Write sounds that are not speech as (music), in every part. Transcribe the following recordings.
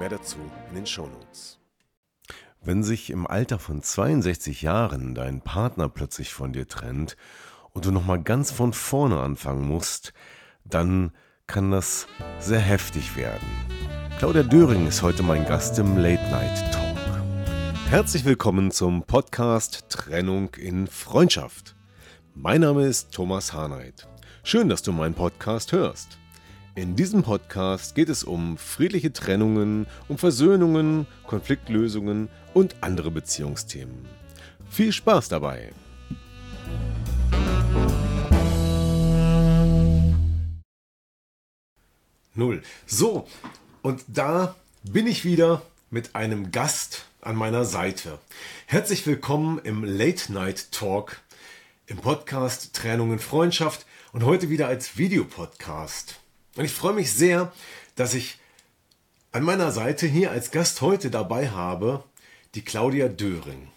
Mehr dazu in den Shownotes. Wenn sich im Alter von 62 Jahren dein Partner plötzlich von dir trennt und du nochmal ganz von vorne anfangen musst, dann kann das sehr heftig werden. Claudia Döring ist heute mein Gast im Late Night Talk. Herzlich willkommen zum Podcast Trennung in Freundschaft. Mein Name ist Thomas Harnight. Schön, dass du meinen Podcast hörst. In diesem Podcast geht es um friedliche Trennungen, um Versöhnungen, Konfliktlösungen und andere Beziehungsthemen. Viel Spaß dabei! Null. So, und da bin ich wieder mit einem Gast an meiner Seite. Herzlich willkommen im Late Night Talk, im Podcast Trennung und Freundschaft und heute wieder als Videopodcast. Und ich freue mich sehr, dass ich an meiner Seite hier als Gast heute dabei habe die Claudia Döring.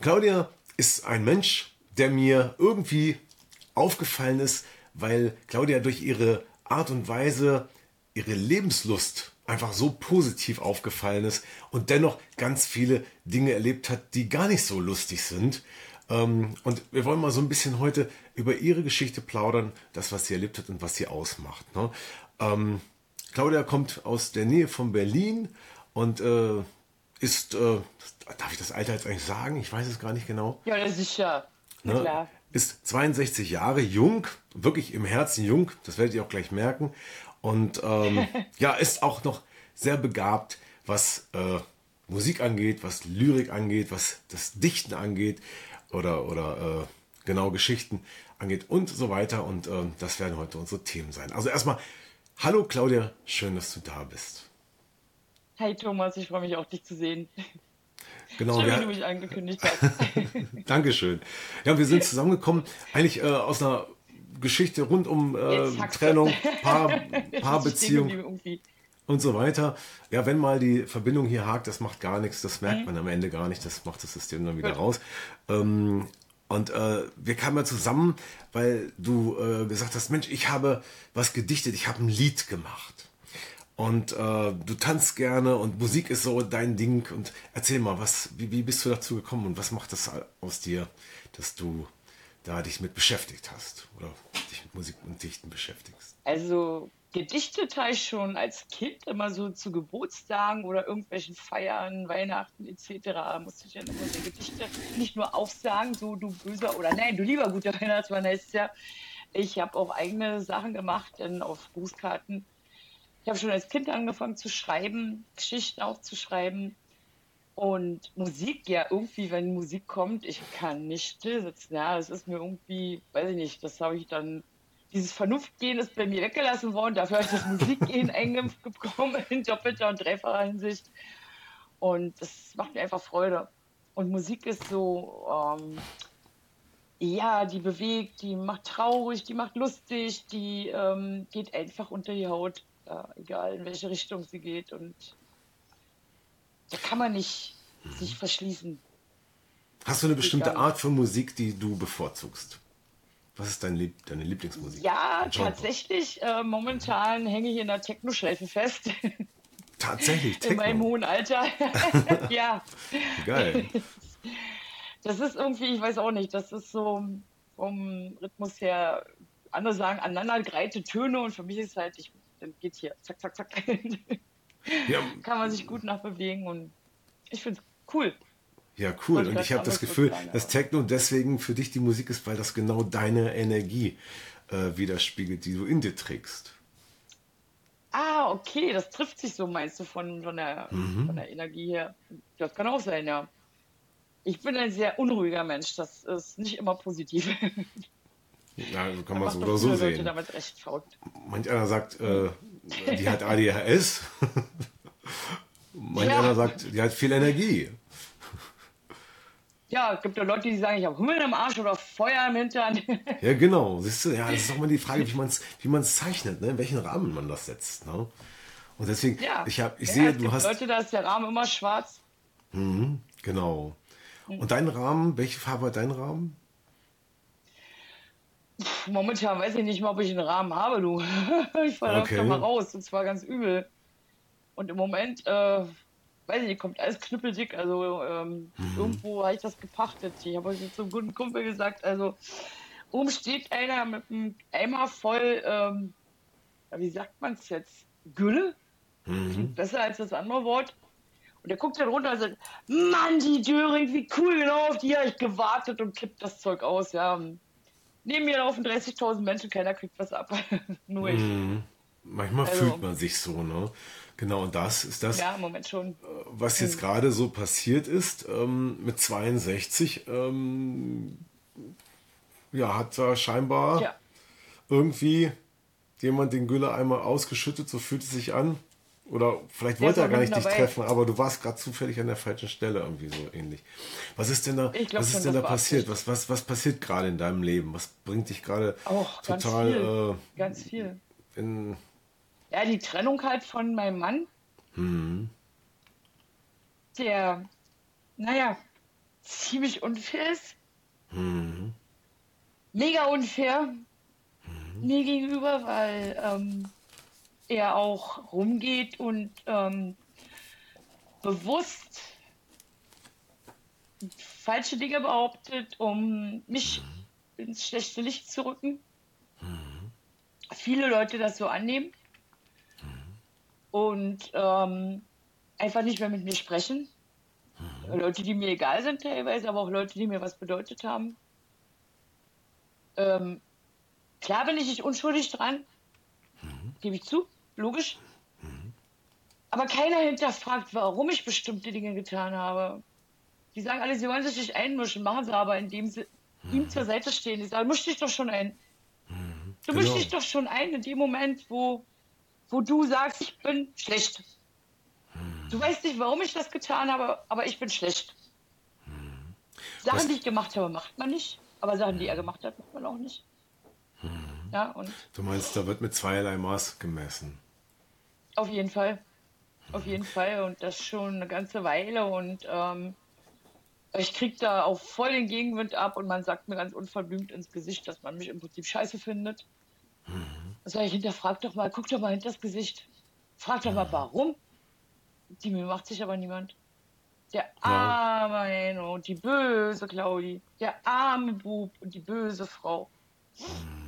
Claudia ist ein Mensch, der mir irgendwie aufgefallen ist, weil Claudia durch ihre Art und Weise, ihre Lebenslust einfach so positiv aufgefallen ist und dennoch ganz viele Dinge erlebt hat, die gar nicht so lustig sind. Ähm, und wir wollen mal so ein bisschen heute über ihre Geschichte plaudern, das, was sie erlebt hat und was sie ausmacht. Ne? Ähm, Claudia kommt aus der Nähe von Berlin und äh, ist, äh, darf ich das Alter jetzt eigentlich sagen? Ich weiß es gar nicht genau. Ja, das ist ja ne? klar. Ist 62 Jahre jung, wirklich im Herzen jung, das werdet ihr auch gleich merken. Und ähm, (laughs) ja, ist auch noch sehr begabt, was äh, Musik angeht, was Lyrik angeht, was das Dichten angeht oder, oder äh, genau Geschichten angeht und so weiter. Und äh, das werden heute unsere Themen sein. Also erstmal, hallo Claudia, schön, dass du da bist. Hi Thomas, ich freue mich auch, dich zu sehen. Genau, Schön, wie du mich angekündigt hast. (laughs) Dankeschön. Ja, wir sind zusammengekommen, eigentlich äh, aus einer Geschichte rund um äh. Trennung, Paar, (laughs) Paarbeziehung irgendwie. Und so weiter. Ja, wenn mal die Verbindung hier hakt, das macht gar nichts, das merkt Mhm. man am Ende gar nicht, das macht das System dann wieder Gut. raus. Ähm, und äh, wir kamen ja zusammen, weil du äh, gesagt hast, Mensch, ich habe was gedichtet, ich habe ein Lied gemacht. Und äh, du tanzt gerne und Musik ist so dein Ding. Und erzähl mal, was, wie, wie bist du dazu gekommen und was macht das aus dir, dass du da dich mit beschäftigt hast oder dich mit Musik und Dichten beschäftigst? Also ich schon als Kind immer so zu Geburtstagen oder irgendwelchen Feiern, Weihnachten etc. musste ich dann immer so Gedichte nicht nur aufsagen, so du böser oder nein, du lieber guter (laughs) Weihnachtsmann heißt ja. Ich habe auch eigene Sachen gemacht, denn auf Grußkarten. Ich habe schon als Kind angefangen zu schreiben, Geschichten aufzuschreiben. Und Musik, ja, irgendwie, wenn Musik kommt, ich kann nicht still sitzen. Ja, das ist mir irgendwie, weiß ich nicht, das habe ich dann, dieses Vernunftgehen ist bei mir weggelassen worden. Dafür habe ich das Musikgehen eingeimpft (laughs) bekommen in doppelter und dreifacher Hinsicht. Und das macht mir einfach Freude. Und Musik ist so, ähm, ja, die bewegt, die macht traurig, die macht lustig, die ähm, geht einfach unter die Haut, äh, egal in welche Richtung sie geht. Und da kann man nicht sich verschließen. Hast du eine bestimmte. Art von Musik, die du bevorzugst? Was ist dein Lieb deine Lieblingsmusik? Ja, tatsächlich, äh, momentan hänge ich in der Techno-Schleife fest, Tatsächlich, in meinem Techno. hohen Alter. (laughs) ja, Geil. das ist irgendwie, ich weiß auch nicht, das ist so vom Rhythmus her, andere sagen aneinandergereihte Töne und für mich ist halt, ich, dann geht hier, zack, zack, zack, Ja, kann man sich gut nachbewegen und ich finde es cool. Ja cool. Und ich habe das Gefühl, dass Techno deswegen für dich die Musik ist, weil das genau deine Energie äh, widerspiegelt, die du in dir trägst. Ah, okay, das trifft sich so, meinst du, von, von, der, Mhm. von der Energie her. Das kann auch sein, ja. Ich bin ein sehr unruhiger Mensch, das ist nicht immer positiv. (laughs) Ja, so kann man so oder so sehen. damit recht faul. Manch einer sagt, äh, die hat (laughs) ADHS. (laughs) Manch ja. einer sagt, die hat viel Energie. Ja, es gibt ja Leute, die sagen, ich habe Hummel im Arsch oder Feuer im Hintern. (laughs) ja, genau. Siehst du, ja, das ist auch mal die Frage, wie man es wie zeichnet, ne? in welchen Rahmen man das setzt. Ne? Und deswegen, ja. ich, hab, ich ja, sehe, du hast. Leute, da ist der Rahmen immer schwarz. Mhm, genau. Mhm. Und dein Rahmen, welche Farbe hat dein Rahmen? Momentan weiß ich nicht mal, ob ich einen Rahmen habe, du. (laughs) ich falle okay. mal raus, und zwar ganz übel. Und im Moment, äh, weiß ich nicht, kommt alles knüppeldick. Also ähm, mhm. irgendwo habe ich das gepachtet. Ich habe heute zum guten Kumpel gesagt, also oben steht einer mit einem Eimer voll, ähm, wie sagt man es jetzt, Gülle? Mhm. Besser als das andere Wort. Und der guckt dann runter und sagt, Mann, die Döring, wie cool, genau auf die habe ich gewartet und kippt das Zeug aus. Ja, neben mir laufen 30.000 Menschen, keiner kriegt was ab. (laughs) Nur ich. Mhm. Manchmal also, fühlt man sich so, ne? Genau, und das ist das, ja. Äh, was jetzt mhm. gerade so passiert ist ähm, mit 62. Ähm, ja, hat da scheinbar ja. irgendwie jemand den Gülle einmal ausgeschüttet, so fühlt es sich an. Oder vielleicht wollte er gar nicht dich treffen, aber du warst gerade zufällig an der falschen Stelle, irgendwie so ähnlich. Was ist denn da, was ist denn da passiert? Was, was, was passiert gerade in deinem Leben? Was bringt dich gerade total. Ganz viel. Äh, ganz viel. In, ja, die Trennung halt von meinem Mann. Mhm. Der, naja, ziemlich unfair ist. Mhm. Mega unfair mhm. mir gegenüber, weil ähm, er auch rumgeht und ähm, bewusst falsche Dinge behauptet, um mich mhm. ins schlechte Licht zu rücken. Mhm. Viele Leute das so annehmen und ähm, einfach nicht mehr mit mir sprechen. Mhm. Leute, die mir egal sind teilweise, aber auch Leute, die mir was bedeutet haben. Ähm, klar bin ich nicht unschuldig dran, mhm. gebe ich zu, logisch. Mhm. Aber keiner hinterfragt, warum ich bestimmte Dinge getan habe. Die sagen alle, sie wollen sich nicht einmischen, machen sie aber, indem sie ihm mhm. zur Seite stehen. Ich sage, misch dich doch schon ein. Mhm. Du genau. misch dich doch schon ein in dem Moment, wo wo du sagst, ich bin schlecht. Hm. Du weißt nicht, warum ich das getan habe, aber ich bin schlecht. Hm. Sachen, Was? die ich gemacht habe, macht man nicht. Aber Sachen, die er gemacht hat, macht man auch nicht. Hm. Ja, und du meinst, da wird mit zweierlei Maß gemessen? Auf jeden Fall. Auf jeden Fall. Und das schon eine ganze Weile. Und ähm, ich krieg da auch voll den Gegenwind ab und man sagt mir ganz unverblümt ins Gesicht, dass man mich im Prinzip scheiße findet. Sag ich, hinterfrag doch mal, guck doch mal hinter das Gesicht. Frag doch mal, warum. Die mir macht sich aber niemand. Der arme Enno und die böse Claudi. Der arme Bub und die böse Frau.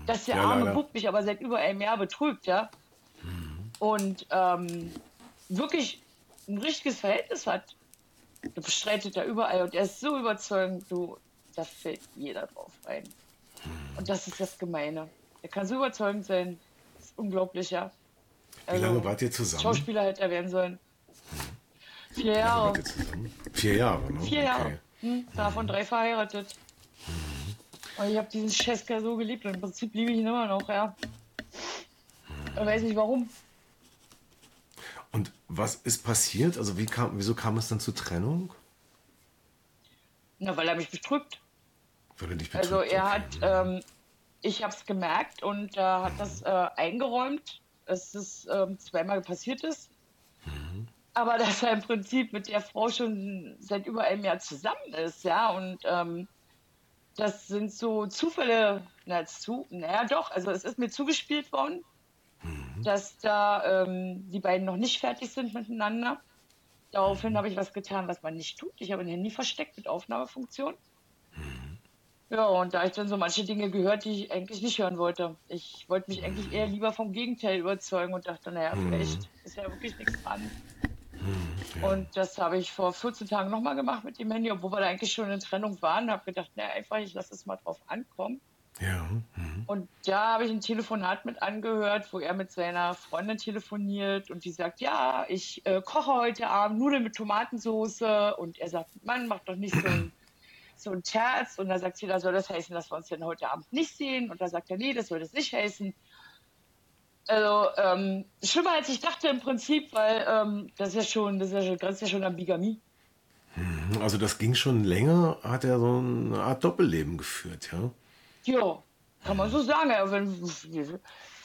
Dass der ja, arme leider. Bub mich aber seit über einem Jahr betrügt, ja. Mhm. Und ähm, wirklich ein richtiges Verhältnis hat. Du bestreitet er überall und er ist so überzeugend, du, da fällt jeder drauf ein. Mhm. Und das ist das Gemeine. Er kann so überzeugend sein. Unglaublich, ja. Also, Wie lange wart ihr zusammen? Schauspieler hätte er werden sollen. Vier Jahre. Vier Jahre, ne? Vier Jahre. Okay. Hm, davon drei verheiratet. Mhm. Und ich habe diesen Cheska so geliebt und im Prinzip liebe ich ihn immer noch, ja. Ich weiß nicht warum. Und was ist passiert? Also wie kam, wieso kam es dann zur Trennung? Na, weil er mich betrügt. Weil er dich betrügt. Also er okay. hat ähm, ich habe es gemerkt und äh, hat das äh, eingeräumt, dass es ähm, zweimal passiert ist. Mhm. Aber (laughs) dass er im Prinzip mit der Frau schon seit über einem Jahr zusammen ist, ja, und ähm, das sind so Zufälle, na, zu, naja, doch, also es ist mir zugespielt worden, mhm. dass da ähm, die beiden noch nicht fertig sind miteinander. Daraufhin mhm. habe ich was getan, was man nicht tut. Ich habe ein Handy versteckt mit Aufnahmefunktion. Ja, und da ich dann so manche Dinge gehört, die ich eigentlich nicht hören wollte. Ich wollte mich eigentlich eher lieber vom Gegenteil überzeugen und dachte, naja, mhm. vielleicht ist ja wirklich nichts dran. Mhm, ja. Und das habe ich vor 14 Tagen nochmal gemacht mit dem Handy, obwohl wir da eigentlich schon in Trennung waren. Habe gedacht, naja, einfach, ich lasse es mal drauf ankommen. Ja. Mhm. Und da habe ich ein Telefonat mit angehört, wo er mit seiner Freundin telefoniert und die sagt, ja, ich äh, koche heute Abend Nudeln mit Tomatensauce. Und er sagt, Mann, mach doch nicht so (clears throat) ein so ein Terz und da sagt sie, da soll das heißen, dass wir uns denn heute Abend nicht sehen? Und da sagt er, nee, das soll das nicht heißen. Also, ähm, schlimmer als ich dachte im Prinzip, weil ähm, das ist ja schon, das ist ja schon, grenzt ja schon an Bigamie. Mhm, Also das ging schon länger, hat er so eine Art Doppelleben geführt, ja? Ja, kann man so sagen. Ja, wenn,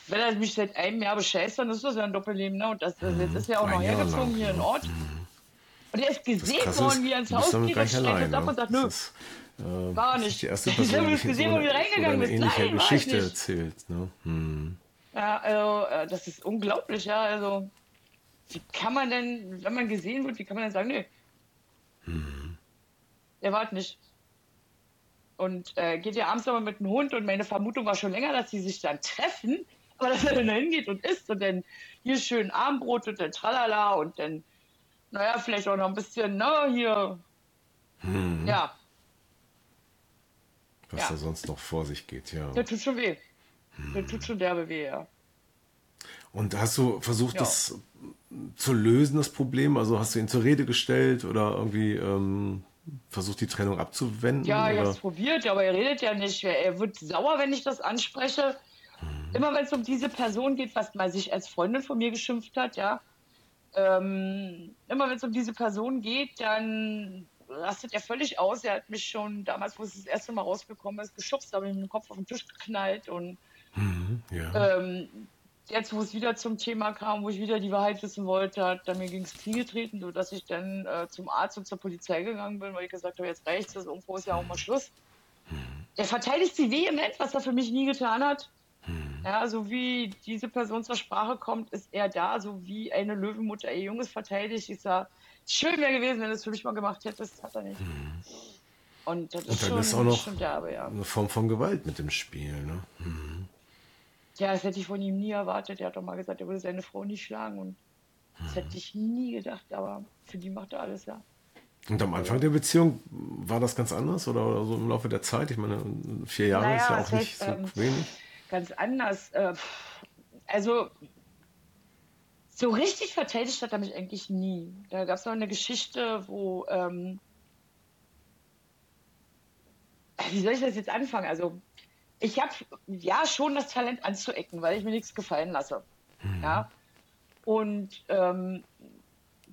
wenn er mich seit einem Jahr bescheißt, dann ist das ja ein Doppelleben. Ne? Und das, das jetzt ist ja auch Ein noch Jahr hergezogen lang, hier in. Ort. Und er ist gesehen worden, wie er ins Haus geht, und es ab Ne? und sagt, Das nö, ist, äh, war nicht. die erste Ich Person, habe ich jetzt gesehen, so wo wir so reingegangen eine sind. ähnliche Nein, Geschichte erzählt. Ne? Hm. Ja, also, äh, das ist unglaublich, ja. Also, wie kann man denn, wenn man gesehen wird, wie kann man denn sagen, nö, Hm. der war nicht. Und äh, geht ja abends nochmal mit dem Hund und meine Vermutung war schon länger, dass sie sich dann treffen, aber dass er dann da hingeht und isst und dann hier schön Abendbrot und dann tralala und dann, naja, vielleicht auch noch ein bisschen, na, hier, Hm. ja, Was Ja. da sonst noch vor sich geht, ja. der tut schon weh. Der Hm. tut schon derbe weh, ja. Und hast du versucht, Ja. das zu lösen, das Problem? Also hast du ihn zur Rede gestellt oder irgendwie ähm, versucht, die Trennung abzuwenden? Ja, ich oder? habe es probiert, aber er redet ja nicht. Er wird sauer, wenn ich das anspreche. Immer wenn es um diese Person geht, was mal sich als Freundin von mir geschimpft hat, ja. Ähm, immer wenn es um diese Person geht, dann rastet er völlig aus. Er hat mich schon damals, wo es das erste Mal rausgekommen ist, geschubst, habe ich mit dem Kopf auf den Tisch geknallt und Mhm, ja. ähm, jetzt, wo es wieder zum Thema kam, wo ich wieder die Wahrheit wissen wollte, hat er mir gegen das Knie getreten, sodass ich dann äh, zum Arzt und zur Polizei gegangen bin, weil ich gesagt habe, jetzt reicht's, das irgendwo ist ja auch mal Schluss. Er verteidigt sie vehement, was er für mich nie getan hat. Ja, so wie diese Person zur Sprache kommt, ist er da, so wie eine Löwenmutter ihr Junges verteidigt. Ich sag, schön wäre gewesen, wenn du es für mich mal gemacht hättest, hat er nicht. Und das Und ist dann schon, ist auch noch derbe, ja. eine Form von Gewalt mit dem Spiel. Ne? Mhm. Ja, das hätte ich von ihm nie erwartet. Er hat doch mal gesagt, er würde seine Frau nicht schlagen. Und das hätte ich nie gedacht, aber für die macht er alles, ja. Und am Anfang der Beziehung war das ganz anders oder, oder so im Laufe der Zeit? Ich meine, vier Jahre Naja, ist ja auch nicht heißt, so ähm, wenig. Ganz anders. Äh, also, so richtig verteidigt hat er mich eigentlich nie. Da gab es noch eine Geschichte, wo, ähm, wie soll ich das jetzt anfangen? Also, ich habe ja schon das Talent anzuecken, weil ich mir nichts gefallen lasse. Ja. Und ähm,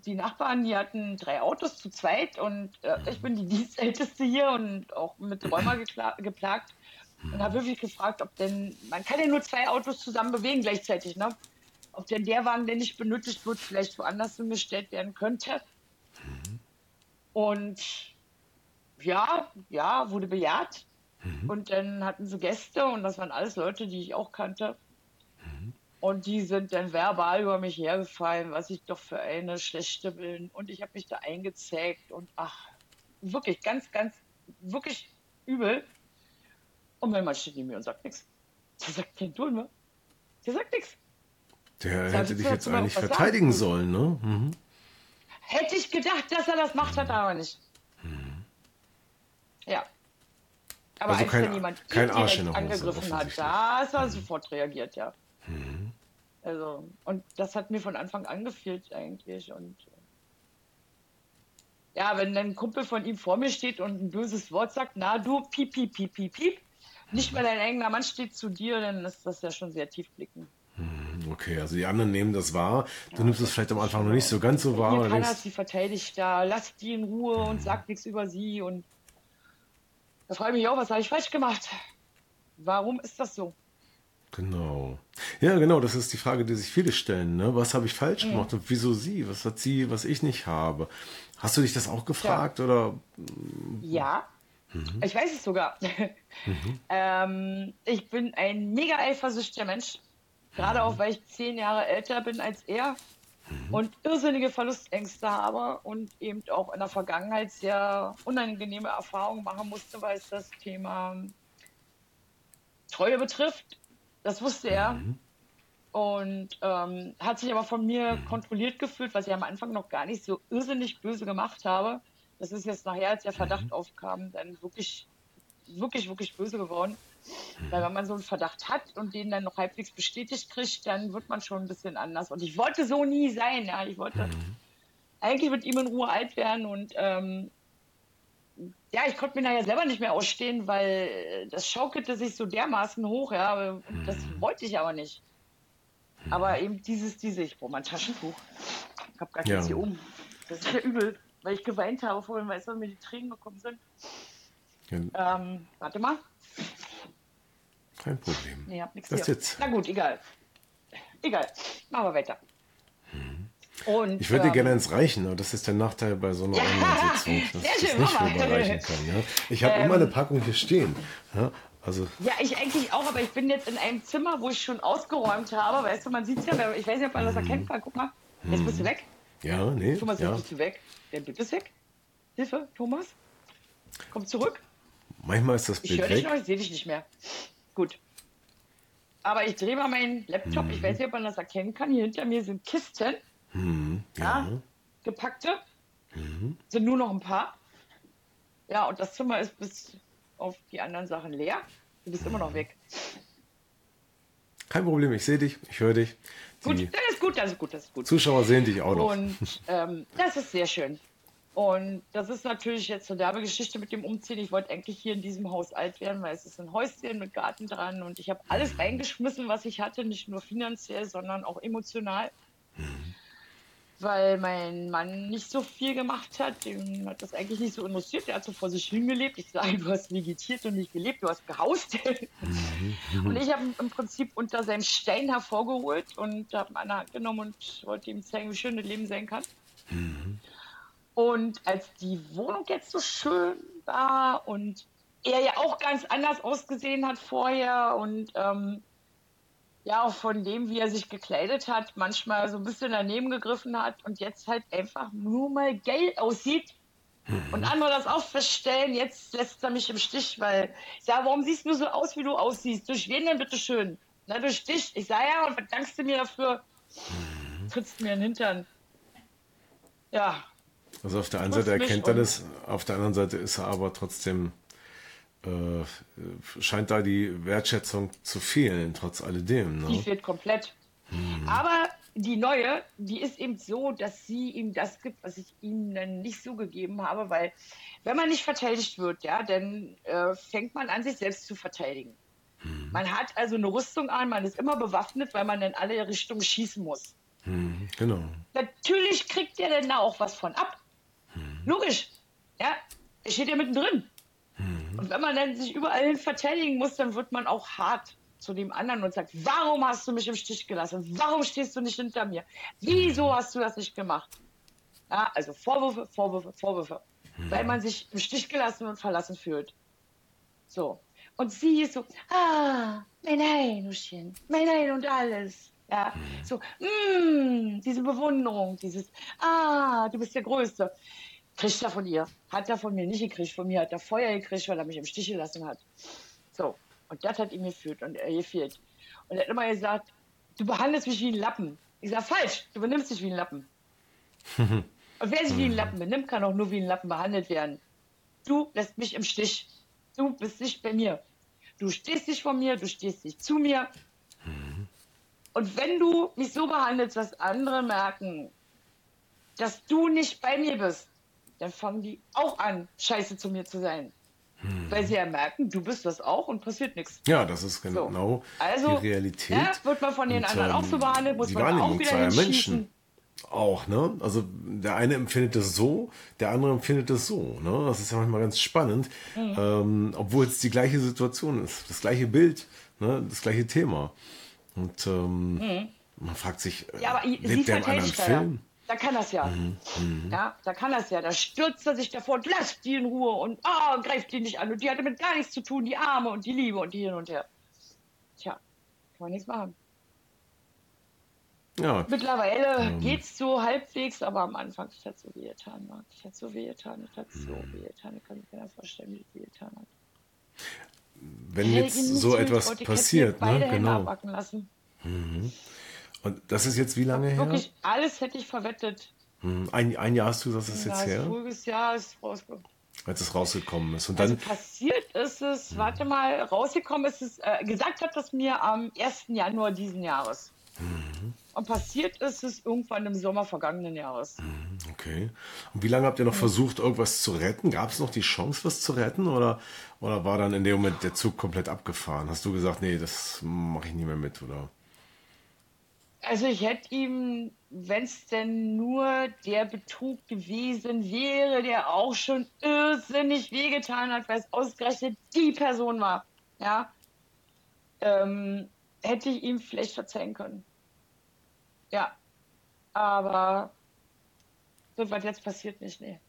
die Nachbarn, die hatten drei Autos zu zweit und äh, ich bin die (laughs) Dienstälteste hier und auch mit Rheuma geplagt und habe wirklich gefragt, ob denn, man kann ja nur zwei Autos zusammen bewegen gleichzeitig, ne? Ob denn der Wagen, der nicht benötigt wird, vielleicht woanders hingestellt werden könnte. Und ja, ja, wurde bejaht. Und dann hatten sie Gäste und das waren alles Leute, die ich auch kannte. Und die sind dann verbal über mich hergefallen, was ich doch für eine schlechte bin. Und ich habe mich da eingezägt und ach, wirklich ganz, ganz, wirklich übel. Und mein Mann steht neben mir und sagt nichts. Der sagt kein Ton mehr. Der sagt nichts. Der Sag hätte ich dich jetzt eigentlich was sagen? verteidigen sollen, ne? Mhm. Hätte ich gedacht, dass er das macht, hat er aber nicht. Ja. Aber Also als kein- jemand kein Arsch in der Hose, angegriffen hat, da ist er sofort reagiert, ja. Also, und das hat mir von Anfang an gefehlt eigentlich. Und ja, wenn ein Kumpel von ihm vor mir steht und ein böses Wort sagt, na du, piep, piep, piep, piep, piep, nicht mehr dein eigener Mann steht zu dir, dann ist das ja schon sehr tiefblickend. Okay, also die anderen nehmen das wahr. Du nimmst es vielleicht am Anfang noch nicht so ganz so wahr. Er denkst, sie verteidigt da, lasst die in Ruhe und sagt nichts über sie. Und da frage ich mich auch, was habe ich falsch gemacht? Warum ist das so? Genau. Ja, genau, das ist die Frage, die sich viele stellen. Ne? Was habe ich falsch gemacht und wieso sie? Was hat sie, was ich nicht habe? Hast du dich das auch gefragt oder? Ja, ich weiß es sogar. (laughs) ähm, ich bin ein mega eifersüchtiger Mensch. Gerade auch, weil ich zehn Jahre älter bin als er und irrsinnige Verlustängste habe und eben auch in der Vergangenheit sehr unangenehme Erfahrungen machen musste, weil es das Thema Treue betrifft. Das wusste er. Und ähm, hat sich aber von mir kontrolliert gefühlt, was ich am Anfang noch gar nicht so irrsinnig böse gemacht habe. Das ist jetzt nachher, als der Verdacht aufkam, dann wirklich, wirklich, wirklich böse geworden. Weil wenn man so einen Verdacht hat und den dann noch halbwegs bestätigt kriegt, dann wird man schon ein bisschen anders. Und ich wollte so nie sein. Ja, ich wollte eigentlich mit ihm in Ruhe alt werden und ähm, ja, ich konnte mir nachher selber nicht mehr ausstehen, weil das schaukelte sich so dermaßen hoch, ja, das wollte ich aber nicht. Aber eben dieses, diese, ich brauche mal ein Taschentuch. Ich habe gar nichts Ja. hier oben. Das ist ja übel, weil ich geweint habe vorhin, weißt du, mir die Tränen gekommen sind. Ja, Ähm, warte mal. kein Problem. Nee, hab nichts Das hier. jetzt. Na gut, egal. Egal. Machen wir weiter. Und, Ich würde dir ähm, gerne ins Reichen, aber das ist der Nachteil bei so einer Ja, Online-Sitzung, (laughs) dass ich das nicht rüberreichen kann. Ja? Ich habe Ähm. immer eine Packung hier stehen. Ja? Also, Ja, ich eigentlich auch, aber ich bin jetzt in einem Zimmer, wo ich schon ausgeräumt habe. Weißt du, man sieht es ja, ich weiß nicht, ob man das erkennen kann. Guck mal, jetzt bist du weg. ja, nee. Thomas, jetzt Ja. bist du weg. Der Bild ist weg. Hilfe, Thomas. Komm zurück. Manchmal ist das Ich Bild höre dich weg. noch, ich sehe dich nicht mehr. Gut. Aber ich drehe mal meinen Laptop. Ich weiß nicht, ob man das erkennen kann. Hier hinter mir sind Kisten, Mhm. Ja. ja. gepackte. Sind nur noch ein paar. Ja, und das Zimmer ist bis auf die anderen Sachen leer. Du bist immer noch weg. Kein Problem, ich sehe dich, ich höre dich. Gut, das ist gut, das ist gut, das ist gut. Zuschauer sehen dich auch noch. Und ähm, das ist sehr schön. Und das ist natürlich jetzt eine derbe Geschichte mit dem Umziehen. Ich wollte eigentlich hier in diesem Haus alt werden, weil es ist ein Häuschen mit Garten dran und ich habe alles reingeschmissen, was ich hatte, nicht nur finanziell, sondern auch emotional. Weil mein Mann nicht so viel gemacht hat, dem hat das eigentlich nicht so interessiert. Der hat so vor sich hingelebt. Ich sage, du hast vegetiert und nicht gelebt, du hast gehaust. und ich habe ihn im Prinzip unter seinem Stein hervorgeholt und habe ihn an der Hand genommen und wollte ihm zeigen, wie schön das Leben sein kann. Und als die Wohnung jetzt so schön war und er ja auch ganz anders ausgesehen hat vorher und ähm, ja auch von dem, wie er sich gekleidet hat, manchmal so ein bisschen daneben gegriffen hat und jetzt halt einfach nur mal geil aussieht und andere das auch feststellen, jetzt lässt er mich im Stich, weil ich sage, warum siehst du so aus, wie du aussiehst? Durch wen denn bitte schön? Na, durch dich. Ich sage ja, und was dankst du mir dafür? Trittst mir in den Hintern. Ja, Also auf der einen Seite erkennt er das, auf der anderen Seite ist er aber trotzdem, äh, scheint da die Wertschätzung zu fehlen, trotz alledem. Die Ne? fehlt komplett. Aber die neue, die ist eben so, dass sie ihm das gibt, was ich ihm dann nicht so gegeben habe, weil wenn man nicht verteidigt wird, ja, dann äh, fängt man an, sich selbst zu verteidigen. Man hat also eine Rüstung an, man ist immer bewaffnet, weil man in alle Richtungen schießen muss. Mhm, genau. Natürlich kriegt der denn da auch was von ab. Logisch. Ja, er steht ja mittendrin. Und wenn man dann sich überall hin verteidigen muss, dann wird man auch hart zu dem anderen und sagt, warum hast du mich im Stich gelassen? Warum stehst du nicht hinter mir? Wieso hast du das nicht gemacht? Ja, also Vorwürfe, Vorwürfe, Vorwürfe. Weil man sich im Stich gelassen und verlassen fühlt. So. Und sie ist so, ah, mein Heinuschen, mein Ein und alles. Ja, so, mm, diese Bewunderung, dieses, ah, du bist der Größte. Kriegt er von ihr. Hat er von mir nicht gekriegt. Von mir hat er Feuer gekriegt, weil er mich im Stich gelassen hat. So. Und das hat ihm gefehlt und er gefehlt. Und er hat immer gesagt, du behandelst mich wie ein Lappen. Ich sag, falsch, du benimmst dich wie ein Lappen. (laughs) und wer sich wie ein Lappen benimmt, kann auch nur wie ein Lappen behandelt werden. Du lässt mich im Stich. Du bist nicht bei mir. Du stehst nicht vor mir, du stehst nicht zu mir. Und wenn du mich so behandelst, dass andere merken, dass du nicht bei mir bist, dann fangen die auch an, scheiße zu mir zu sein. Weil sie ja merken, du bist das auch und passiert nichts. Ja, das ist So. genau Also, die Realität. Ja, wird man von den Und, anderen auch ähm, so behandelt, muss die man Wahrnehmung auch wieder zweier. Menschen. Auch, ne? Also der eine empfindet es so, der andere empfindet es so. Ne? Das ist ja manchmal ganz spannend, Mhm. ähm, obwohl es die gleiche Situation ist, das gleiche Bild, ne? das gleiche Thema. Und ähm, man fragt sich, äh, Mhm. Ja, sie lebt der im anderen er. Film? Da kann das ja. Mhm, Ja, da kann das ja. Da stürzt er sich davor und lasst die in Ruhe und ah, greift die nicht an. Und die hat damit gar nichts zu tun, die Arme und die Liebe und die hin und her. Tja, kann man nichts machen. Ja, Mittlerweile Ähm. geht's so halbwegs, aber am Anfang es hat so wehgetan. Es hat so wehgetan, es hat so Mhm. wehgetan. Ich kann mir nicht vorstellen, wie es wehgetan hat. wenn Hey, jetzt so etwas ich passiert, ne? Genau. lassen. Und das ist jetzt wie lange her? Wirklich alles hätte ich verwettet. Hm, Ein, ein Jahr hast du das ist Ja, jetzt her, voriges Jahr ist rausgekommen. als es rausgekommen ist. Und Also dann, passiert ist es, warte mal, rausgekommen ist es, äh, gesagt hat das mir am 1. Januar diesen Jahres. Und passiert ist es irgendwann im Sommer vergangenen Jahres. okay. Und wie lange habt ihr noch versucht, irgendwas zu retten? Gab es noch die Chance, was zu retten? Oder, oder war dann in dem Moment der Zug komplett abgefahren? Hast du gesagt, nee, das mache ich nie mehr mit, oder? Also ich hätte ihm, wenn es denn nur der Betrug gewesen wäre, der auch schon irrsinnig wehgetan hat, weil es ausgerechnet die Person war, ja, ähm, hätte ich ihm vielleicht verzeihen können. Ja, aber so was jetzt passiert nicht, nee.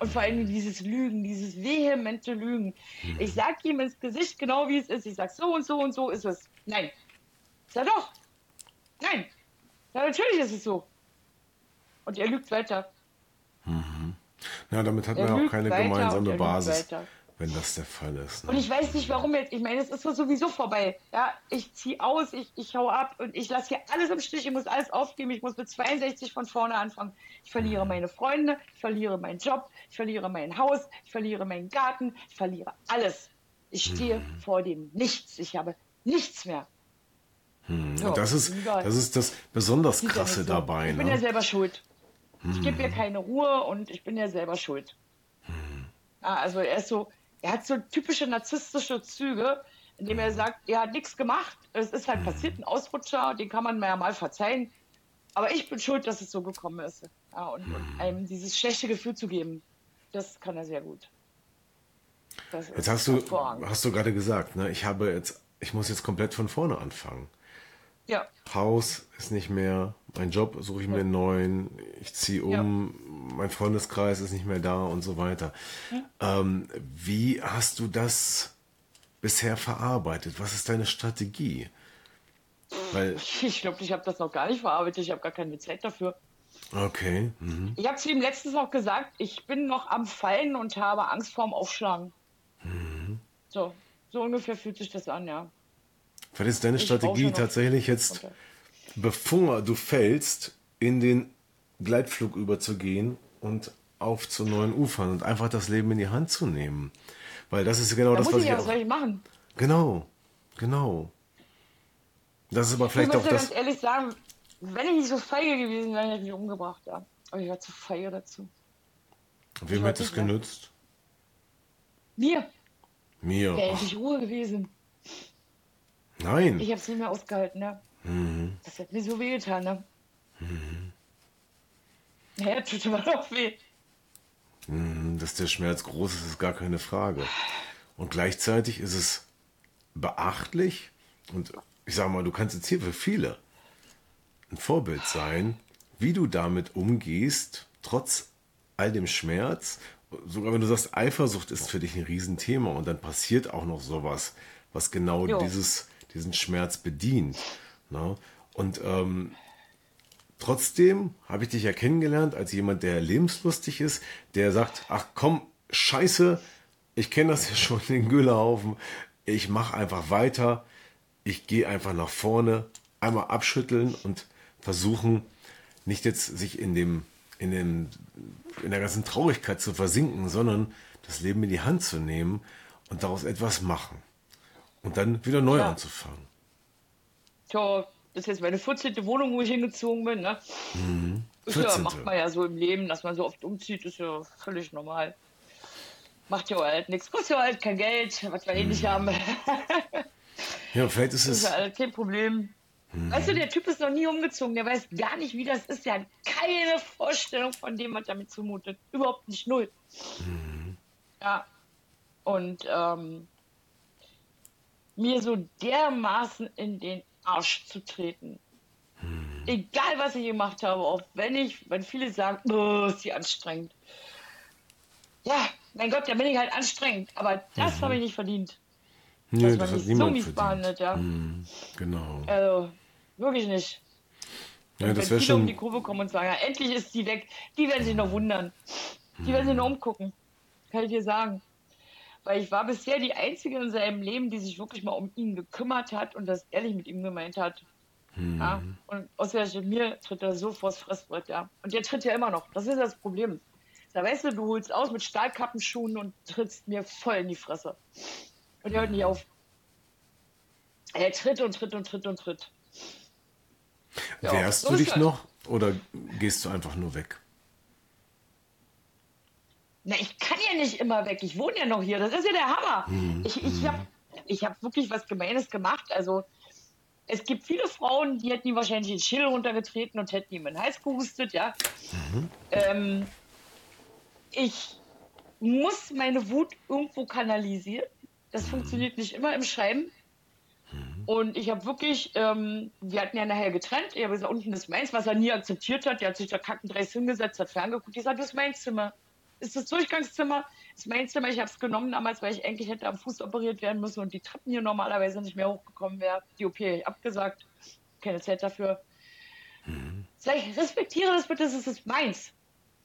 Und vor allem dieses Lügen, dieses vehemente Lügen. Mhm. Ich sag ihm ins Gesicht genau, wie es ist. Ich sag, so und so und so ist es. Nein. Sag doch. Nein. Ja, natürlich ist es so. Und er lügt weiter. Mhm. Ja, damit hat er man ja auch keine gemeinsame Basis wenn das der Fall ist. Ne? Und ich weiß nicht, warum jetzt. Ich meine, es ist sowieso vorbei. Ja, ich ziehe aus, ich, ich hau ab und ich lasse hier alles im Stich. Ich muss alles aufgeben. Ich muss mit 62 von vorne anfangen. Ich verliere mhm. meine Freunde, ich verliere meinen Job, ich verliere mein Haus, ich verliere meinen Garten, ich verliere alles. Ich stehe mhm. vor dem Nichts. Ich habe nichts mehr. Hm. So, das, ist, das ist das besonders Krasse so. dabei. Ich bin ja ne? selber schuld. Ich gebe mir hm. keine Ruhe und ich bin ja selber schuld. Hm. Ja, also er ist so, er hat so typische narzisstische Züge, indem er sagt, er hat nichts gemacht, es ist halt passiert, ein Ausrutscher, den kann man mir ja mal verzeihen. Aber ich bin schuld, dass es so gekommen ist. Ja, und, und einem dieses schlechte Gefühl zu geben, das kann er sehr gut. Das jetzt hast du, hast du gerade gesagt, ne, ich habe jetzt, ich muss jetzt komplett von vorne anfangen. Ja. Haus ist nicht mehr, mein Job suche ich mir einen neuen, ich ziehe um, ja. mein Freundeskreis ist nicht mehr da und so weiter. Ja. Ähm, wie hast du das bisher verarbeitet? Was ist deine Strategie? Weil (laughs) ich glaube, ich habe das noch gar nicht verarbeitet, ich habe gar keine Zeit dafür. Okay. Mhm. Ich habe zu ihm letztens noch gesagt, ich bin noch am Fallen und habe Angst vorm Aufschlagen. Mhm. So, so ungefähr fühlt sich das an, ja. Was ist deine ich Strategie tatsächlich jetzt, okay. bevor du fällst, in den Gleitflug überzugehen und auf zu neuen Ufern und einfach das Leben in die Hand zu nehmen? Weil das ist genau da das, was ich, ja, was soll ich machen? Genau, genau. Das ist aber vielleicht ich auch das. Ich ganz ehrlich sagen, wenn ich nicht so feige gewesen wäre, hätte ich mich umgebracht, ja. Aber ich war zu feige dazu. Wem hätte es genützt? Mir. Mir. Wäre endlich Ruhe gewesen. Nein. Ich habe es nicht mehr ausgehalten, ne? Mhm. Das hat mir so wehgetan, ne? Mhm. Naja, tut immer noch weh. Mhm, dass der Schmerz groß ist, ist gar keine Frage. Und gleichzeitig ist es beachtlich und ich sage mal, du kannst jetzt hier für viele ein Vorbild sein, wie du damit umgehst, trotz all dem Schmerz. Sogar wenn du sagst, Eifersucht ist für dich ein Riesenthema und dann passiert auch noch sowas, was genau jo. dieses diesen Schmerz bedient. Ne? Und ähm, trotzdem habe ich dich ja kennengelernt als jemand, der lebenslustig ist, der sagt, ach komm, scheiße, ich kenne das ja schon, den Güllehaufen, ich mache einfach weiter, ich gehe einfach nach vorne, einmal abschütteln und versuchen, nicht jetzt sich in dem, in dem, in der ganzen Traurigkeit zu versinken, sondern das Leben in die Hand zu nehmen und daraus etwas machen. Und dann wieder neu ja. anzufangen. Tja, das ist jetzt meine 14. Wohnung, wo ich hingezogen bin. Ne? Mhm. Das ja, macht man ja so im Leben, dass man so oft umzieht, ist ja völlig normal. Macht ja halt nichts, kostet ja halt kein Geld, was wir mhm. eh nicht mhm. haben. ja, vielleicht ist (laughs) es. Das ist ja halt kein Problem. Mhm. Weißt du, der Typ ist noch nie umgezogen, der weiß gar nicht, wie das ist. Der hat keine Vorstellung von dem, was damit zumutet. Überhaupt nicht null. Mhm. Ja. Und ähm, mir so dermaßen in den Arsch zu treten. Hm. Egal, was ich gemacht habe, auch wenn ich, wenn viele sagen, oh, ist die anstrengend. Ja, mein Gott, da bin ich halt anstrengend, aber das mhm. habe ich nicht verdient. Nö, das hat niemand so mies behandelt, ja. Hm, genau. Also, wirklich nicht. Ja, und das wenn viele um die Kurve kommen und sagen, ja, endlich ist die weg, die werden sich noch wundern. Die werden sich noch hm. umgucken. Kann ich dir sagen. Weil ich war bisher die Einzige in seinem Leben, die sich wirklich mal um ihn gekümmert hat und das ehrlich mit ihm gemeint hat. Hm. Ja? Und ausgerechnet mir tritt er so vors Fressbrett, ja. Und der tritt ja immer noch. Das ist das Problem. Da weißt du, du holst aus mit Stahlkappenschuhen und trittst mir voll in die Fresse. Und er hört nicht auf. Er tritt und tritt und tritt und tritt. Ja, Wehrst so du dich noch oder gehst du einfach nur weg? Na, ich kann ja nicht immer weg. Ich wohne ja noch hier. Das ist ja der Hammer. Mhm. Ich, ich habe ich hab wirklich was Gemeines gemacht. Also, es gibt viele Frauen, die hätten ihm wahrscheinlich den Schädel runtergetreten und hätten ihm in den Hals gehustet, ja. Mhm. Ähm, ich muss meine Wut irgendwo kanalisieren. Das funktioniert nicht immer im Schreiben. Und ich habe wirklich, ähm, wir hatten ja nachher getrennt. Ich habe gesagt, unten ist meins, was er nie akzeptiert hat. Der hat sich da kackendreist hingesetzt, hat ferngeguckt. Ich sagte, das ist mein Zimmer. Ist das Durchgangszimmer? Das ist mein Zimmer. Ich habe es genommen damals, weil ich eigentlich hätte am Fuß operiert werden müssen und die Treppen hier normalerweise nicht mehr hochgekommen wäre. Die OP abgesagt. Keine Zeit dafür. Mhm. Sag ich, respektiere das bitte, das ist meins.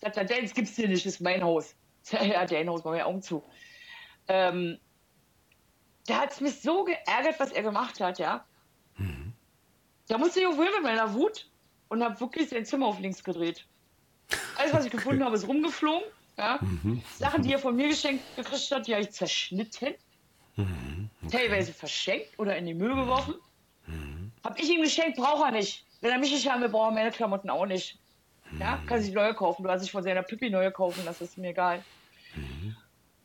Sagt er, das gibt's hier nicht, das ist mein Haus. (laughs) Ja, dein Haus, machen wir Augen zu. Ähm, da hat es mich so geärgert, was er gemacht hat, ja. Mhm. Da musste ich auch wohl mit meiner Wut und habe wirklich sein Zimmer auf links gedreht. Alles, was ich okay. gefunden (laughs) habe, ist rumgeflogen. Ja? Mhm. Sachen, die er von mir geschenkt gekriegt hat, die habe ich zerschnitten. Mhm. Okay. Teilweise verschenkt oder in die Müll geworfen. Mhm. Hab ich ihm geschenkt, braucht er nicht. Wenn er mich nicht haben will, braucht er meine Klamotten auch nicht. Ja, mhm. kann sich neue kaufen. Du hast sich von seiner Pippi neue kaufen, das ist mir egal. Mhm.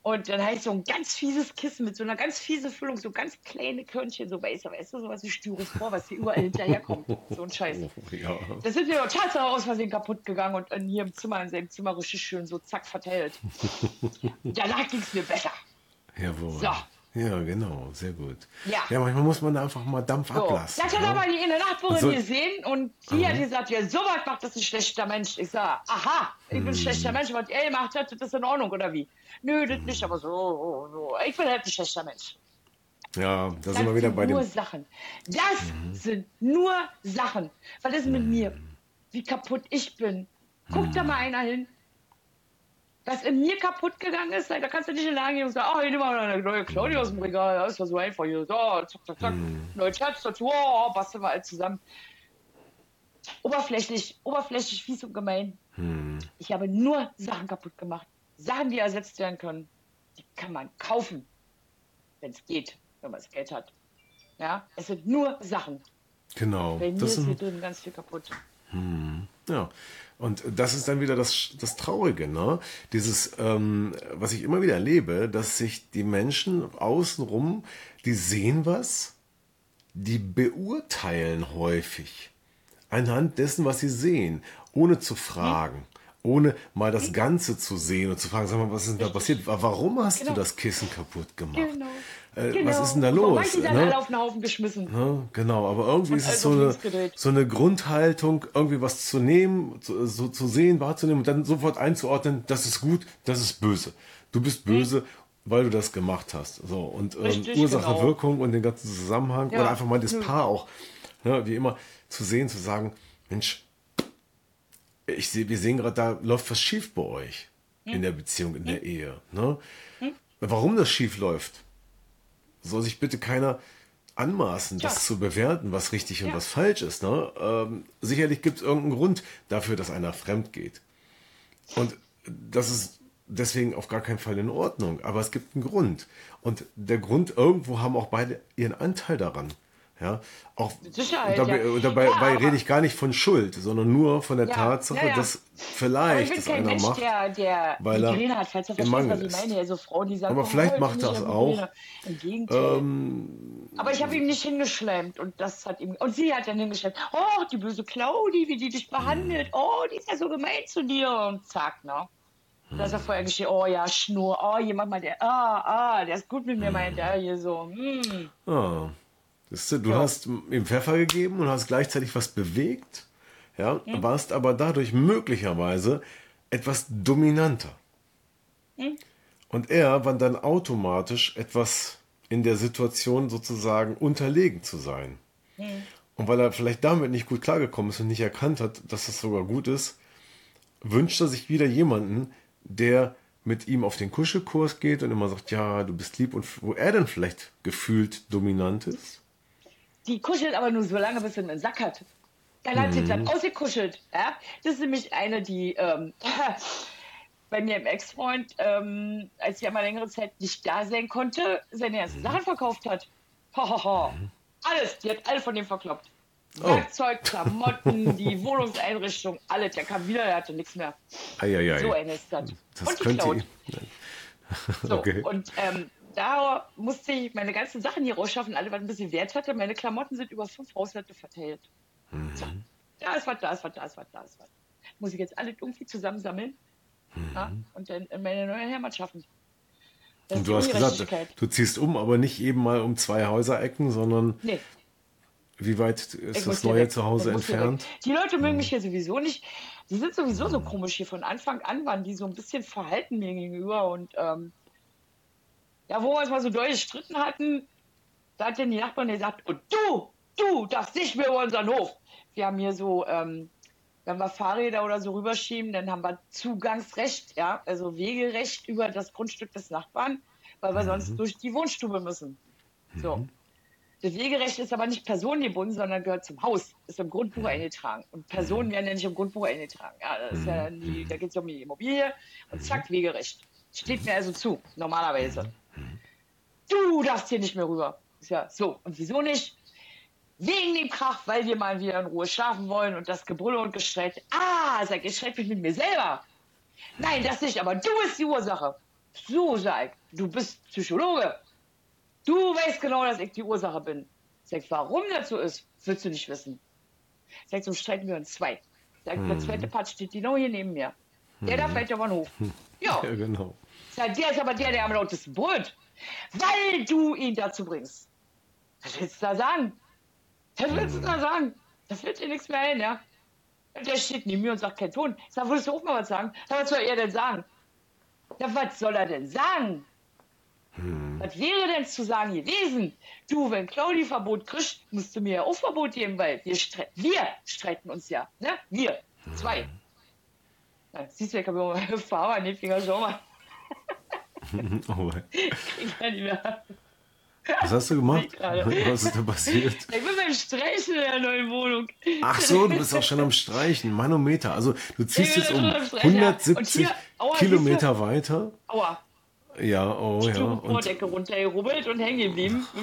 Und dann habe ich so ein ganz fieses Kissen mit so einer ganz fiesen Füllung, so ganz kleine Körnchen, so weißt du, weißt du, sowas wie Styropor, was hier überall hinterherkommt. So ein Scheiß. Ja. Das sind mir Tatsache aus Versehen kaputt gegangen und in hier im Zimmer, in seinem Zimmer richtig schön so zack verteilt. (laughs) Danach ging es mir besser. Jawohl. So. Ja, genau, sehr gut. Ja. ja, manchmal muss man da einfach mal Dampf so. ablassen. Das hat ja? aber die in der Nachbarin so, gesehen und die aha. hat gesagt, ja, so was macht das ein schlechter Mensch. Ich sage, aha, ich bin ein schlechter hm. Mensch, was er gemacht hat, das ist in Ordnung, oder wie? Nö, das nicht, aber so, so. Ich bin halt ein schlechter Mensch. Ja, da das sind wir wieder bei nur dem... Sachen. Das mhm. sind nur Sachen. Was ist mit mhm. mir? Wie kaputt ich bin. Guck mhm. da mal einer hin was in mir kaputt gegangen ist, da kannst du nicht in der Lage gehen und sagen, ach, oh, ich nehme mal eine neue Claudia aus dem Regal, das ist ja so einfach hier, so, zack, zack, zack, mm. neue dazu, oh, basteln wir alles zusammen. Oberflächlich, oberflächlich, fies und gemein. Mm. Ich habe nur Sachen kaputt gemacht. Sachen, die ersetzt werden können, die kann man kaufen, wenn es geht, wenn man das Geld hat. Ja, es sind nur Sachen. Genau. Bei mir das ist hier drin ganz viel kaputt. Hm. Ja, und das ist dann wieder das, das Traurige, ne? Dieses, ähm, was ich immer wieder erlebe, dass sich die Menschen außenrum, die sehen was, die beurteilen häufig anhand dessen, was sie sehen, ohne zu fragen ohne mal das Ganze zu sehen und zu fragen, sag mal, was ist denn da passiert? Warum hast genau. du das Kissen kaputt gemacht? Genau. Äh, genau. Was ist denn da los? Manche dann ne? alle auf den Haufen geschmissen. Ja, genau, aber irgendwie ist es so eine, so eine Grundhaltung, irgendwie was zu nehmen, so, so, zu sehen, wahrzunehmen und dann sofort einzuordnen, das ist gut, das ist böse. Du bist böse, mhm. weil du das gemacht hast. So, und ähm, Ursache, genau. Wirkung und den ganzen Zusammenhang ja. oder einfach mal das Paar auch, ne, wie immer, zu sehen, zu sagen, Mensch, ich sehe, wir sehen gerade, da läuft was schief bei euch hm. in der Beziehung, in hm. der Ehe. Ne? Hm. Warum das schief läuft, soll sich bitte keiner anmaßen, ja. das zu bewerten, was richtig ja. und was falsch ist. Ne? Ähm, sicherlich gibt es irgendeinen Grund dafür, dass einer fremd geht. Und das ist deswegen auf gar keinen Fall in Ordnung. Aber es gibt einen Grund. Und der Grund, irgendwo haben auch beide ihren Anteil daran. Ja, auch Sicherheit, dabei, ja. dabei, ja, dabei rede ich gar nicht von Schuld, sondern nur von der ja, Tatsache, dass vielleicht das einer Mensch, macht, der, der weil er hat, falls er versteht, was ich meine. Also Frauen, die sagen, aber vielleicht oh, macht das auch. Im Gegenteil. Ähm, aber ich habe ihm nicht hingeschlemmt und das hat ihm und sie hat dann hingeschlemmt. Oh, die böse Claudi, wie die dich behandelt. Hm. Oh, die ist ja so gemein zu dir und zack, ne? Da ist er vorher geschehen, oh ja, Schnur, oh, jemand mal der, ah, ah, der ist gut mit mir, meint er hier so. Hm. Oh. Du, du ja. hast ihm Pfeffer gegeben und hast gleichzeitig was bewegt, ja, mhm. warst aber dadurch möglicherweise etwas dominanter. Mhm. Und er war dann automatisch etwas in der Situation sozusagen unterlegen zu sein. Mhm. Und weil er vielleicht damit nicht gut klargekommen ist und nicht erkannt hat, dass das sogar gut ist, wünscht er sich wieder jemanden, der mit ihm auf den Kuschelkurs geht und immer sagt, ja, du bist lieb und wo er dann vielleicht gefühlt dominant ist die kuschelt aber nur so lange, bis sie einen Sack hat. Dann hat sie dann ausgekuschelt. Ja? Das ist nämlich eine, die ähm, (laughs) bei mir im Ex-Freund, ähm, als er mal längere Zeit nicht da sein konnte, seine ersten mhm. Sachen verkauft hat. Ho, ho, ho. Mhm. Alles, die hat alle von dem verkloppt. Oh. Werkzeug, Klamotten, (laughs) die Wohnungseinrichtung, alles. Der kam wieder, der hatte nichts mehr. Ei, ei, ei. So eine ist das. das und die klaut. so, (laughs) okay. Und ähm, da musste ich meine ganzen Sachen hier rausschaffen, alle, was ein bisschen Wert hatte. Meine Klamotten sind über fünf Haushalte verteilt. Mhm. So, da ist was, da ist was, da ist was, da ist was. Muss ich jetzt alle irgendwie zusammensammeln mhm. ja, und dann in meine neue Heimat schaffen. Das und du hast gesagt, du ziehst um, aber nicht eben mal um zwei Häuserecken, sondern nee. wie weit ist ich das neue Zuhause entfernt? Die Leute mögen mich hier sowieso nicht. Die sind sowieso so komisch hier. Von Anfang an waren die so ein bisschen verhalten mir gegenüber und ähm, ja, wo wir uns mal so doll gestritten hatten, da hat dann die Nachbarn gesagt, und du, du darfst nicht mehr über unseren Hof. Wir haben hier so, ähm, wenn wir Fahrräder oder so rüberschieben, dann haben wir Zugangsrecht, ja, also Wegerecht über das Grundstück des Nachbarn, weil wir mhm. sonst durch die Wohnstube müssen. So. Mhm. Das Wegerecht ist aber nicht personengebunden, sondern gehört zum Haus, ist im Grundbuch mhm. eingetragen. Und Personen werden ja nicht im Grundbuch eingetragen. Ja, das ist ja die, da geht es um die Immobilie und zack, Wegerecht. Steht mir also zu, normalerweise. Du darfst hier nicht mehr rüber. Ist ja so. Und wieso nicht? Wegen dem Krach, weil wir mal wieder in Ruhe schlafen wollen und das Gebrülle und Geschreit. Ah, sag ich schreck mich mit mir selber. Nein, das nicht, aber du bist die Ursache. So, sag ich, du bist Psychologe. Du weißt genau, dass ich die Ursache bin. Sag, warum das so ist, willst du nicht wissen. Sag, so streiten wir uns zwei. Sag, hm. der zweite Part steht genau hier neben mir. Der hm. darf weiter den Hof. (laughs) Ja. ja, genau. Sag, der ist aber der, der am lautesten brüllt. Weil du ihn dazu bringst. Was willst du da sagen? Was willst du da sagen? Das wird dir nichts mehr ein, ja? Der steht neben mir und sagt kein Ton. Sag, würdest du auch mal was sagen? Sag, was soll er denn sagen? Ja, was soll er denn sagen? Hm. Was wäre denn zu sagen gewesen? Du, wenn Claudi Verbot kriegt, musst du mir ja auch Verbot geben, weil wir, stre wir streiten uns ja. Ne? Wir. Zwei. Hm. Ja, siehst du, ich habe immer Farbe an den Finger, schau mal. (laughs) oh, ich kann nicht mehr. Was hast du gemacht? Was ist da passiert? Ich bin beim Streichen in der neuen Wohnung. Ach so, du bist auch schon am Streichen. Manometer. Also du ziehst jetzt um 170 hier, aua, Kilometer weiter. Aua. Ja, oh ich ja. Vordecke runtergerubbelt und hängen geblieben. (laughs)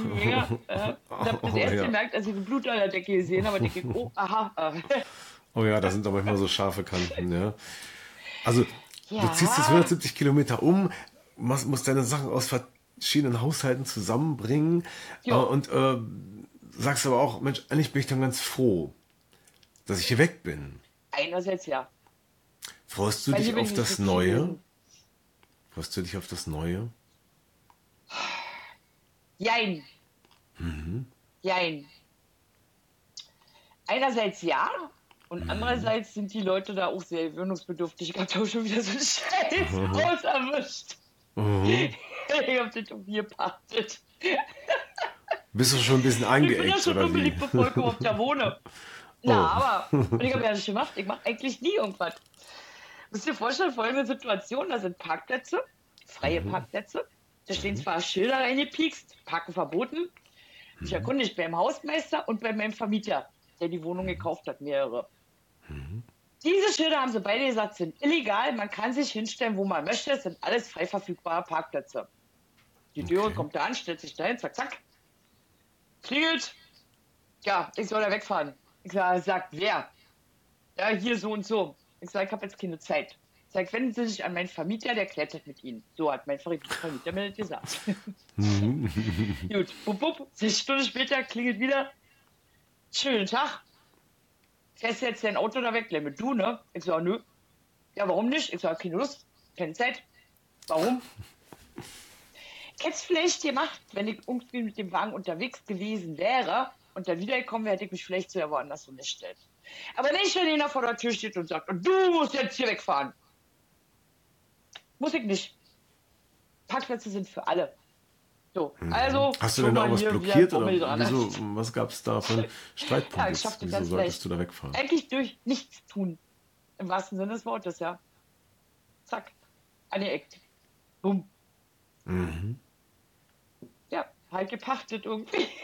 Äh, ich habe das oh, erste ja. gemerkt, als ich eine Blut an der Decke gesehen habe. Denke, oh, (laughs) aha. oh ja, da sind aber immer so scharfe Kanten. Ja. Also ja. du ziehst jetzt 170 Kilometer um, musst, musst deine Sachen aus verschiedenen Haushalten zusammenbringen äh, und äh, sagst aber auch, Mensch, eigentlich bin ich dann ganz froh, dass ich hier weg bin. Einerseits ja. Freust du Weil dich auf das Neue? Freust du dich auf das Neue? Jein. Mhm. Jein. Einerseits ja, und mhm. andererseits sind die Leute da auch sehr gewöhnungsbedürftig. Ich habe auch schon wieder so Scheiß (laughs) mhm. erwischt. Mhm. (laughs) ich hab den Tobier gepachtet. (laughs) Bist du schon ein bisschen eingeeckt, Ich bin ja schon unbeliebt, bevor ich überhaupt da wohne. Na, oh. aber, und ich habe (laughs) ja nicht gemacht, ich mache eigentlich nie irgendwas. Müsst ihr dir vorstellen, folgende Situation, da sind Parkplätze, freie mhm. Parkplätze, da stehen mhm. zwar Schilder reingepiekst, Parken verboten. Ich mhm. erkunde mich beim Hausmeister und bei meinem Vermieter, der die Wohnung gekauft hat, mehrere. Diese Schilder haben sie beide gesagt, sind illegal. Man kann sich hinstellen, wo man möchte. Es sind alles frei verfügbare Parkplätze. Die okay. kommt da an, stellt sich dahin, zack, zack. Klingelt. Ja, ich soll da wegfahren. Ich sage, sagt wer? Ja, hier so und so. Ich sage, ich habe jetzt keine Zeit. Ich sage, wenden Sie sich an meinen Vermieter, der klärt das mit Ihnen. So hat mein Vermieter mir das gesagt. Mhm. (laughs) Gut, bup, bup. Sechs Stunden später klingelt wieder. Schönen Tag fährst jetzt dein Auto da weg, Lemme, du, ne? Ich sag, nö. Ja, warum nicht? Ich sag, keine Lust, keine Zeit. Warum? Ich hätte es vielleicht gemacht, wenn ich irgendwie mit dem Wagen unterwegs gewesen wäre und dann wiedergekommen wäre, hätte ich mich vielleicht so woanders umgestellt. Aber nicht, wenn einer vor der Tür steht und sagt, du musst jetzt hier wegfahren. Muss ich nicht. Parkplätze sind für alle. So, mhm. also. Hast du denn da auch was blockiert oder wieso, was gab es da für (laughs) Streitpunkte? Ja, ich wieso solltest leicht. du da wegfahren? Eigentlich durch nichts tun. Im wahrsten Sinne des Wortes, ja. Zack. Angeeckt. Bumm. Mhm. Ja, halt gepachtet irgendwie. (laughs)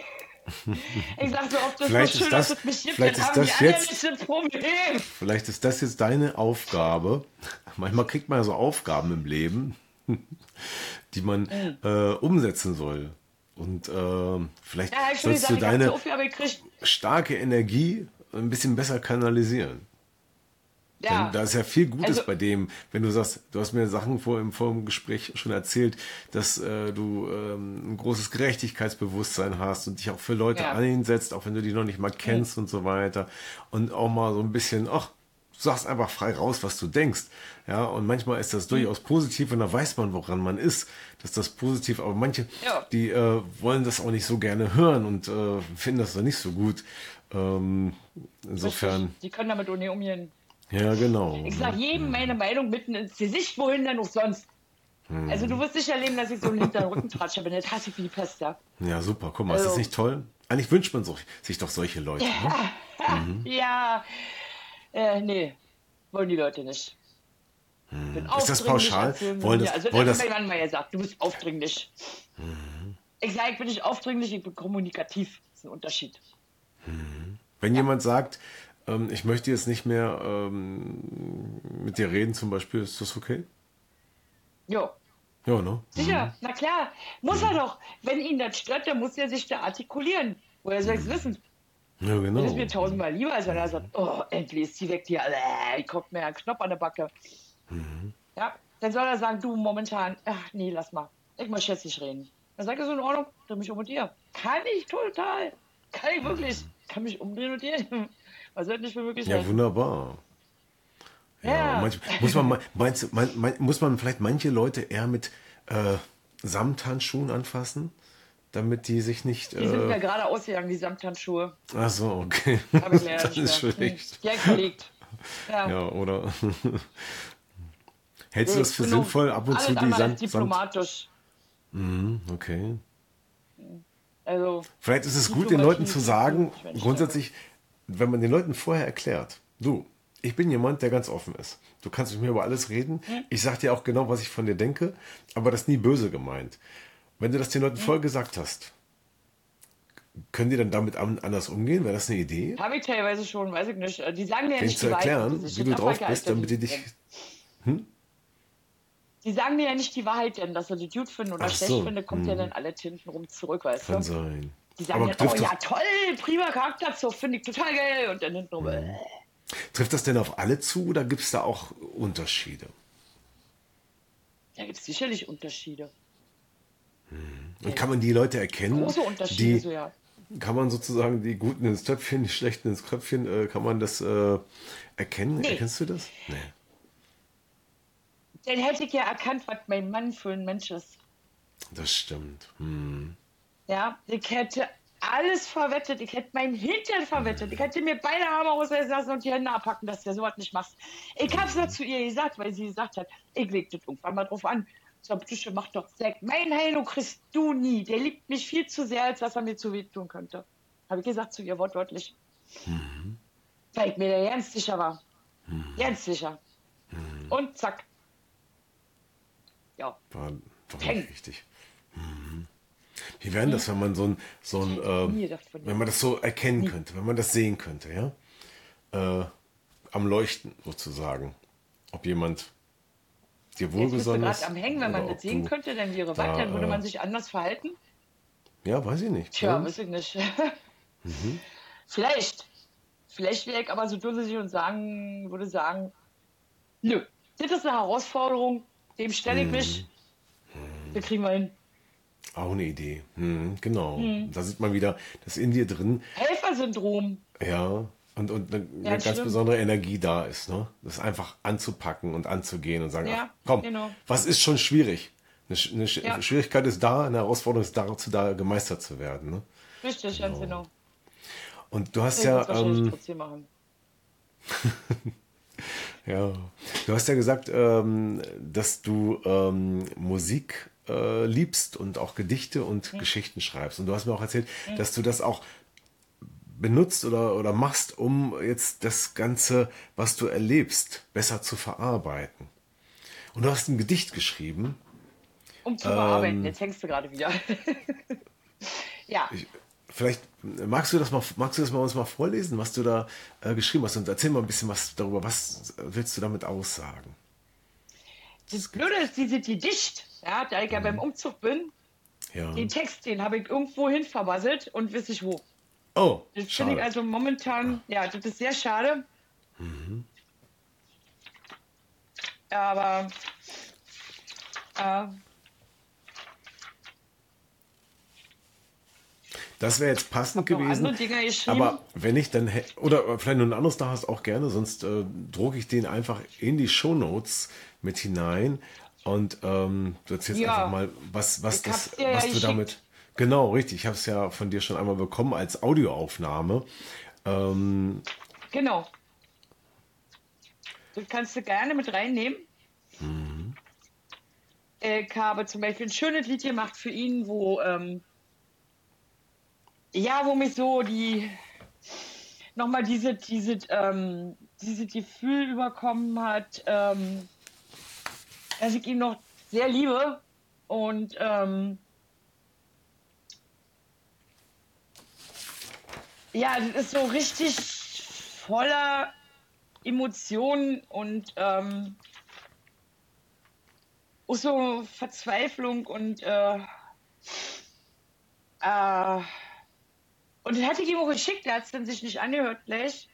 Ich sag so oft, das vielleicht ist schön, das, dass es mich gibt, vielleicht ist das jetzt, Problem. Vielleicht ist das jetzt deine Aufgabe. Manchmal kriegt man ja so Aufgaben im Leben (laughs) die man mhm. äh, umsetzen soll. Und äh, vielleicht ja, sollst du deine starke Energie ein bisschen besser kanalisieren. Ja. Denn da ist ja viel Gutes Also- bei dem, wenn du sagst, du hast mir Sachen vor im, vor dem Gespräch schon erzählt, dass äh, du ähm, ein großes Gerechtigkeitsbewusstsein hast und dich auch für Leute Ja. einsetzt, auch wenn du die noch nicht mal kennst und so weiter. Und auch mal so ein bisschen, ach, sagst einfach frei raus, was du denkst. Ja, und manchmal ist Mhm. das durchaus positiv und da weiß man, woran man ist, dass das positiv, aber manche, Ja. die äh, wollen das auch nicht so gerne hören und äh, finden das dann nicht so gut. Ähm, insofern, Richtig. Die können damit nicht umgehen. ja, genau. Ich sag jedem meine Meinung mitten ins Gesicht, wohin denn auch sonst. Hm. Also du wirst nicht erleben, dass ich so einen hinteren Rückentratscher bin. Das hasse ich wie die Pest, ja. Ja, super. Guck mal, ist das Also- nicht toll? Eigentlich wünscht man so, sich doch solche Leute. Ne? Mhm. (laughs) Ja, äh, nee, wollen die Leute nicht. Hm. Ist das pauschal? Wollen das- also, wollen das mein Mann mal gesagt, du bist aufdringlich. Ich sage, ich bin nicht aufdringlich, ich bin kommunikativ. Das ist ein Unterschied. Wenn jemand sagt, ähm, ich möchte jetzt nicht mehr ähm, mit dir reden, zum Beispiel, ist das okay? Jo, Ja, ne? sicher, na klar. Muss Hm. er doch. Wenn ihn das stört, dann muss er sich da artikulieren. Woher soll ich Hm. es wissen? Ja, genau. Das ist mir tausendmal lieber, als wenn er sagt, oh, endlich ist die weg, die, äh, ich guck mir einen Knopf an der Backe. Mhm. Ja, dann soll er sagen, du momentan, ach nee, lass mal, ich muss jetzt nicht reden. Dann sagt er so in Ordnung, dreh mich um und dir. Kann ich total. Kann ich wirklich. Kann mich umdrehen und dir. (laughs) Was soll nicht für möglich Ja, wunderbar. Ja, Ja. manch, muss, man, meinst, mein, mein, muss man vielleicht manche Leute eher mit äh, Samthandschuhen anfassen, damit die sich nicht. Die sind mir Äh, gerade ausgegangen, die Samthandschuhe. ach so, okay. Hab ich leider (laughs) das ist schlecht. Hm, Direkt verlegt. Ja. Ja, oder? (laughs) Hältst du das für sinnvoll, ab und zu die Sand, diplomatisch. Mhm, okay. Also, Vielleicht ist es gut, den Leuten zu sagen, grundsätzlich, wenn man den Leuten vorher erklärt, du, ich bin jemand, der ganz offen ist. Du kannst mit mir über alles reden. Ich sag dir auch genau, was ich von dir denke, aber das ist nie böse gemeint. Wenn du das den Leuten vorher gesagt hast, können die dann damit an- anders umgehen? Wäre das eine Idee? Habe ich teilweise schon, weiß ich nicht. Die sagen mir ja nicht zu die Wahrheit. erklären, ist wie du drauf bist, damit die dich. Die sagen mir ja nicht die Wahrheit, denn dass sie die gut finden oder Ach schlecht so, finden, kommt ja dann alle hinten rum zurück, weißt Kann du? sein. Die sagen Aber dann, oh trifft, ja, das, toll, prima Charakterzug, finde ich total geil. Und dann hinten rum, äh, trifft das denn auf alle zu oder gibt es da auch Unterschiede? da gibt es sicherlich Unterschiede. Und kann man die Leute erkennen, Große Unterschiede, die, so ja. Kann man sozusagen die Guten ins Töpfchen, die Schlechten ins Kröpfchen, äh, kann man das äh, erkennen? Nee. Erkennst du das? Nee. Dann hätte ich ja erkannt, was mein Mann für ein Mensch ist. Das stimmt. Hm. Ja, ich hätte alles verwettet. Ich hätte meinen Hintern verwettet. Ich hätte mir beide Arme ausreißen lassen und die Hände abpacken, dass du sowas nicht machst. Ich hab's ja zu ihr gesagt, weil sie gesagt hat, ich leg das irgendwann mal drauf an. Ich sag, bitte, mach doch Zack. Mein Heino kriegst du nie. Der liebt mich viel zu sehr, als dass er mir zu weh tun könnte. Habe ich gesagt zu ihr wortwörtlich. Weil ich mir da ganz sicher war. Ganz sicher. Und zack. Ja. War, war richtig. Mhm. Wie wäre denn das, wenn man so ein, so ein nie äh, wenn man das so erkennen könnte, wenn man das sehen könnte, ja? Äh, am Leuchten sozusagen. Ob jemand dir wohlgesonnen gerade ist. am Hängen, wenn man das sehen könnte, dann wäre da, dann würde äh, man sich anders verhalten. Ja, weiß ich nicht. Tja, Ja? weiß ich nicht. (laughs) Mhm. Vielleicht. Vielleicht wäre ich aber so dusselig und sagen, würde sagen, nö, das ist eine Herausforderung, dem stelle Mhm. ich mich. Das kriegen wir hin. Auch eine Idee. Hm, genau. Mhm. Da sieht man wieder das in dir drin. Helfersyndrom. Ja. Und, und eine, Ja, ganz stimmt. besondere Energie da ist, ne? Das einfach anzupacken und anzugehen und sagen, Ja, ach, komm, genau. was ist schon schwierig? Eine, eine Ja. Schwierigkeit ist da, eine Herausforderung ist dazu da, gemeistert zu werden. Ne? Richtig, ganz genau. Und du hast Ich ja, ähm, (laughs) ja, du hast ja gesagt, ähm, dass du ähm, Musik äh, liebst und auch Gedichte und Mhm. Geschichten schreibst. Und du hast mir auch erzählt, dass du das auch benutzt oder, oder machst, um jetzt das Ganze, was du erlebst, besser zu verarbeiten. Und du hast ein Gedicht geschrieben. Um ähm, zu bearbeiten. Jetzt hängst du gerade wieder. (laughs) ja. Vielleicht magst du das mal, magst du das mal uns mal vorlesen, was du da äh, geschrieben hast und erzähl mal ein bisschen was darüber. Was willst du damit aussagen? Das Blöde ist, diese Gedicht, ja, da ich ja beim Umzug bin, Ja. den Text, den habe ich irgendwo hin verbasselt und weiß ich wo. Oh, Das finde ich also momentan, ja, das ist sehr schade. Aber äh, Das wäre jetzt passend gewesen. Aber wenn ich dann, oder vielleicht nur ein anderes da hast, auch gerne, sonst äh, drucke ich den einfach in die Shownotes mit hinein und ähm, du erzählst Ja. einfach mal, was, was, Ich das, was du damit. Genau, richtig. Ich habe es ja von dir schon einmal bekommen als Audioaufnahme. Ähm, Genau. Das kannst du gerne mit reinnehmen. Ich habe zum Beispiel ein schönes Lied gemacht für ihn, wo ähm, ja, wo mich so die nochmal diese, diese, ähm, diese Gefühl überkommen hat, ähm, dass ich ihn noch sehr liebe und ähm, ja, das ist so richtig voller Emotionen und ähm, auch so Verzweiflung und äh, äh, und das hatte ich ihm auch geschickt, der hat es dann sich nicht angehört gleich.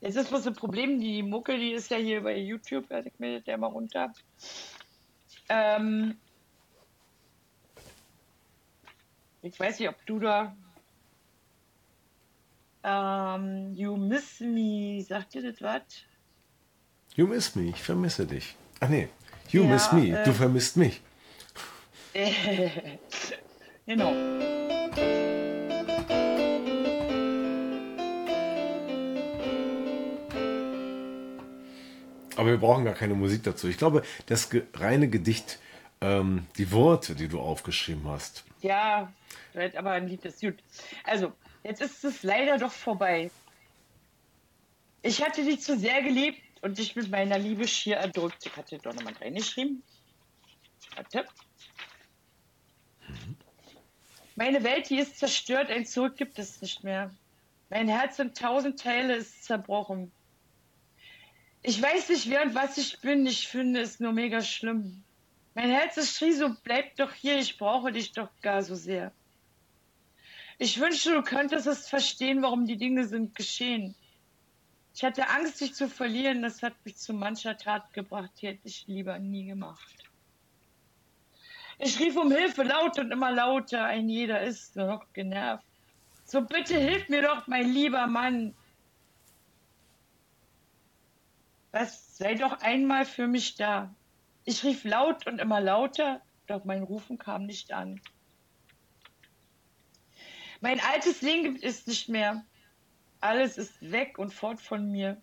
Jetzt ist bloß ein Problem, die Mucke, die ist ja hier bei YouTube, also ich mir der mal runter. Ähm, ich weiß nicht, ob du da ähm, You Miss Me, sagt dir das was? you miss me, ich vermisse dich. Ach nee, you Ja, miss me, äh, du vermisst mich. (laughs) genau. Aber wir brauchen gar keine Musik dazu. Ich glaube, das reine Gedicht, ähm, die Worte, die du aufgeschrieben hast, Ja, aber ein Lied ist gut. Also, jetzt ist es leider doch vorbei. Ich hatte dich zu sehr geliebt und dich mit meiner Liebe schier erdrückt. Ich hatte doch nochmal reingeschrieben. Warte. Meine Welt, die ist zerstört, ein Zurück gibt es nicht mehr. Mein Herz in tausend Teile ist zerbrochen. Ich weiß nicht, wer und was ich bin, ich finde es nur mega schlimm. Mein Herz ist schrie so, bleib doch hier, ich brauche dich doch gar so sehr. Ich wünschte, du könntest es verstehen, warum die Dinge sind geschehen. Ich hatte Angst, dich zu verlieren, das hat mich zu mancher Tat gebracht, die hätte ich lieber nie gemacht. Ich rief um Hilfe laut und immer lauter, ein jeder ist nur noch genervt. So bitte hilf mir doch, mein lieber Mann. Was, sei doch einmal für mich da. Ich rief laut und immer lauter, doch mein Rufen kam nicht an. Mein altes Leben gibt es nicht mehr. Alles ist weg und fort von mir.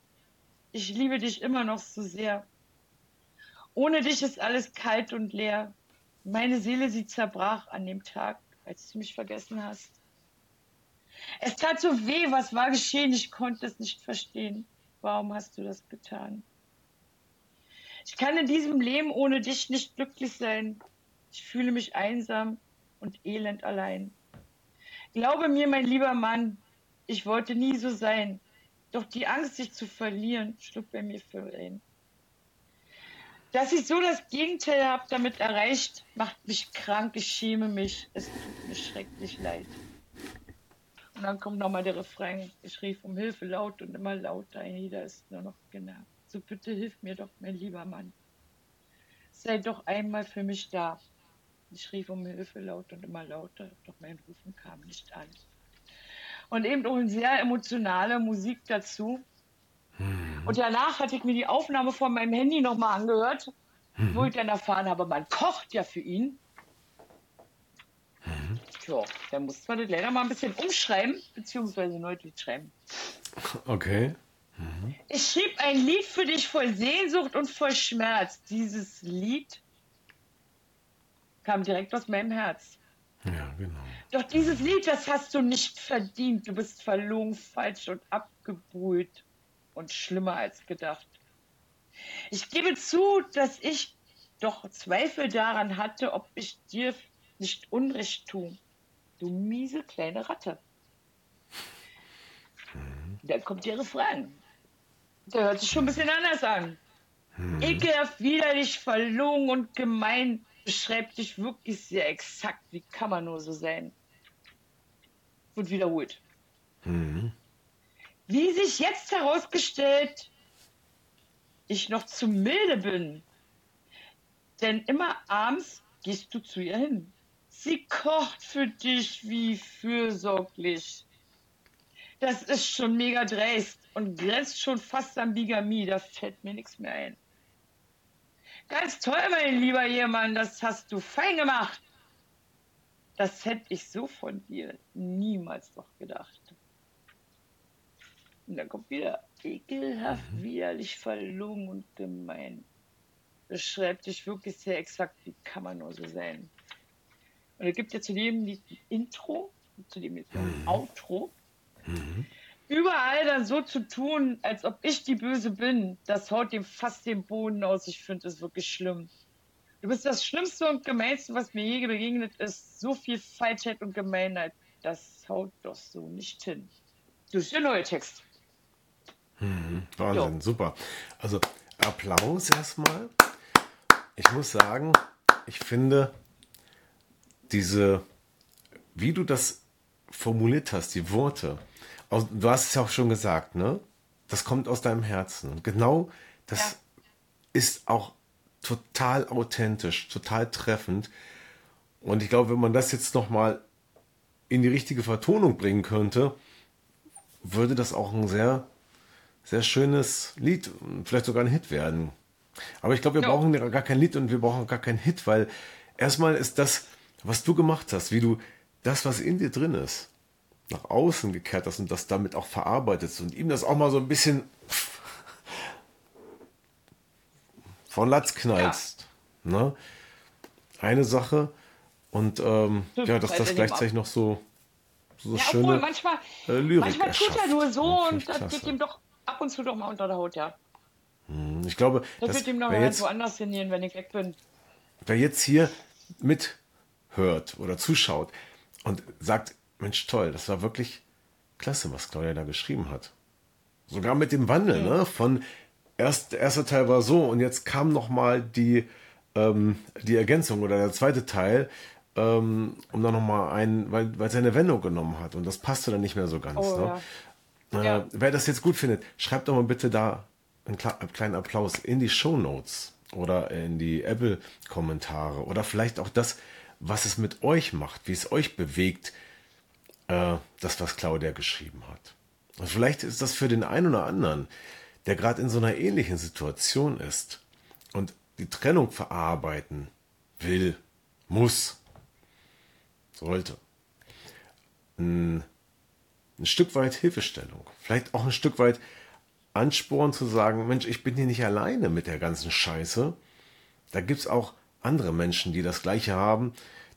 Ich liebe dich immer noch so sehr. Ohne dich ist alles kalt und leer. Meine Seele, sie zerbrach an dem Tag, als du mich vergessen hast. Es tat so weh, was war geschehen, ich konnte es nicht verstehen. Warum hast du das getan? Ich kann in diesem Leben ohne dich nicht glücklich sein. Ich fühle mich einsam und elend allein. Glaube mir, mein lieber Mann, ich wollte nie so sein. Doch die Angst, dich zu verlieren, schlug bei mir für ein. Dass ich so das Gegenteil habe damit erreicht, macht mich krank, ich schäme mich. Es tut mir schrecklich leid. Und dann kommt nochmal der Refrain. Ich rief um Hilfe laut und immer lauter. Jeder ist nur noch genervt. So bitte hilf mir doch, mein lieber Mann. Sei doch einmal für mich da. Ich rief um Hilfe laut und immer lauter, doch mein Rufen kam nicht an. Und eben auch eine sehr emotionale Musik dazu. Und danach hatte ich mir die Aufnahme von meinem Handy nochmal angehört, wo ich dann erfahren habe, man kocht ja für ihn. Tja, dann musste man das leider mal ein bisschen umschreiben, beziehungsweise neu schreiben. Okay. Ich schrieb ein Lied für dich voll Sehnsucht und voll Schmerz. Dieses Lied kam direkt aus meinem Herz. Ja, genau. Doch dieses Lied, das hast du nicht verdient. Du bist verlogen, falsch und abgebrüht und schlimmer als gedacht. Ich gebe zu, dass ich doch Zweifel daran hatte, ob ich dir nicht Unrecht tue. Du miese kleine Ratte. Dann kommt der Refrain. Der hört sich schon ein bisschen anders an. Ekelhaft, widerlich, verlogen und gemein beschreibt dich wirklich sehr exakt. Wie kann man nur so sein? Wird wiederholt. Wie sich jetzt herausgestellt, ich noch zu milde bin. Denn immer abends gehst du zu ihr hin. Sie kocht für dich wie fürsorglich. Das ist schon mega dreist und grenzt schon fast an Bigamie. Da fällt mir nichts mehr ein. Ganz toll, mein lieber Ehemann, das hast du fein gemacht. Das hätte ich so von dir niemals doch gedacht. Und dann kommt wieder ekelhaft, mhm. widerlich, verlogen und gemein. Beschreibt dich wirklich sehr exakt, wie kann man nur so sein. Und es gibt ja zu dem Lied ein Intro, zu dem Lied ein mhm. Outro. Mhm. Überall dann so zu tun, als ob ich die Böse bin, das haut dem fast den Boden aus. Ich finde es wirklich schlimm. Du bist das Schlimmste und Gemeinste, was mir je begegnet ist. So viel Falschheit und Gemeinheit. Das haut doch so nicht hin. Das ist der neue Text. Mhm, Wahnsinn, jo. super. Also Applaus erstmal. Ich muss sagen, ich finde diese, wie du das formuliert hast, die Worte, du hast es ja auch schon gesagt, ne? Das kommt aus deinem Herzen. Und genau das ja. ist auch total authentisch, total treffend. Und ich glaube, wenn man das jetzt nochmal in die richtige Vertonung bringen könnte, würde das auch ein sehr, sehr schönes Lied, vielleicht sogar ein Hit werden. Aber ich glaube, wir no. brauchen gar kein Lied und wir brauchen gar keinen Hit, weil erstmal ist das, was du gemacht hast, wie du das, was in dir drin ist, nach außen gekehrt hast und das damit auch verarbeitet und ihm das auch mal so ein bisschen von Latz knallst. Ja. Ne? Eine Sache und ähm, ja, dass das gleichzeitig noch so, so ja, schöne manchmal, äh, Lyrik Manchmal tut er nur so und das geht ihm doch ab und zu doch mal unter der Haut, ja. Hm, ich glaube, das wird ihm noch mal woanders hingehen, wenn ich weg bin. Wer jetzt hier mithört oder zuschaut und sagt, Mensch, toll, das war wirklich klasse, was Claudia da geschrieben hat. Sogar mit dem Wandel, mhm. ne? Von erst, der erste Teil war so und jetzt kam nochmal die, ähm, die Ergänzung oder der zweite Teil, ähm, um dann nochmal ein, weil, weil es eine Wendung genommen hat und das passte dann nicht mehr so ganz. Oh, ne? ja. Äh, ja. Wer das jetzt gut findet, schreibt doch mal bitte da einen, einen kleinen Applaus in die Show Notes oder in die Apple-Kommentare oder vielleicht auch das, was es mit euch macht, wie es euch bewegt, äh, das, was Claudia geschrieben hat. Und vielleicht ist das für den einen oder anderen, der gerade in so einer ähnlichen Situation ist und die Trennung verarbeiten will, muss, sollte, ein, ein Stück weit Hilfestellung, vielleicht auch ein Stück weit Ansporn zu sagen, Mensch, ich bin hier nicht alleine mit der ganzen Scheiße. Da gibt es auch andere Menschen, die das Gleiche haben,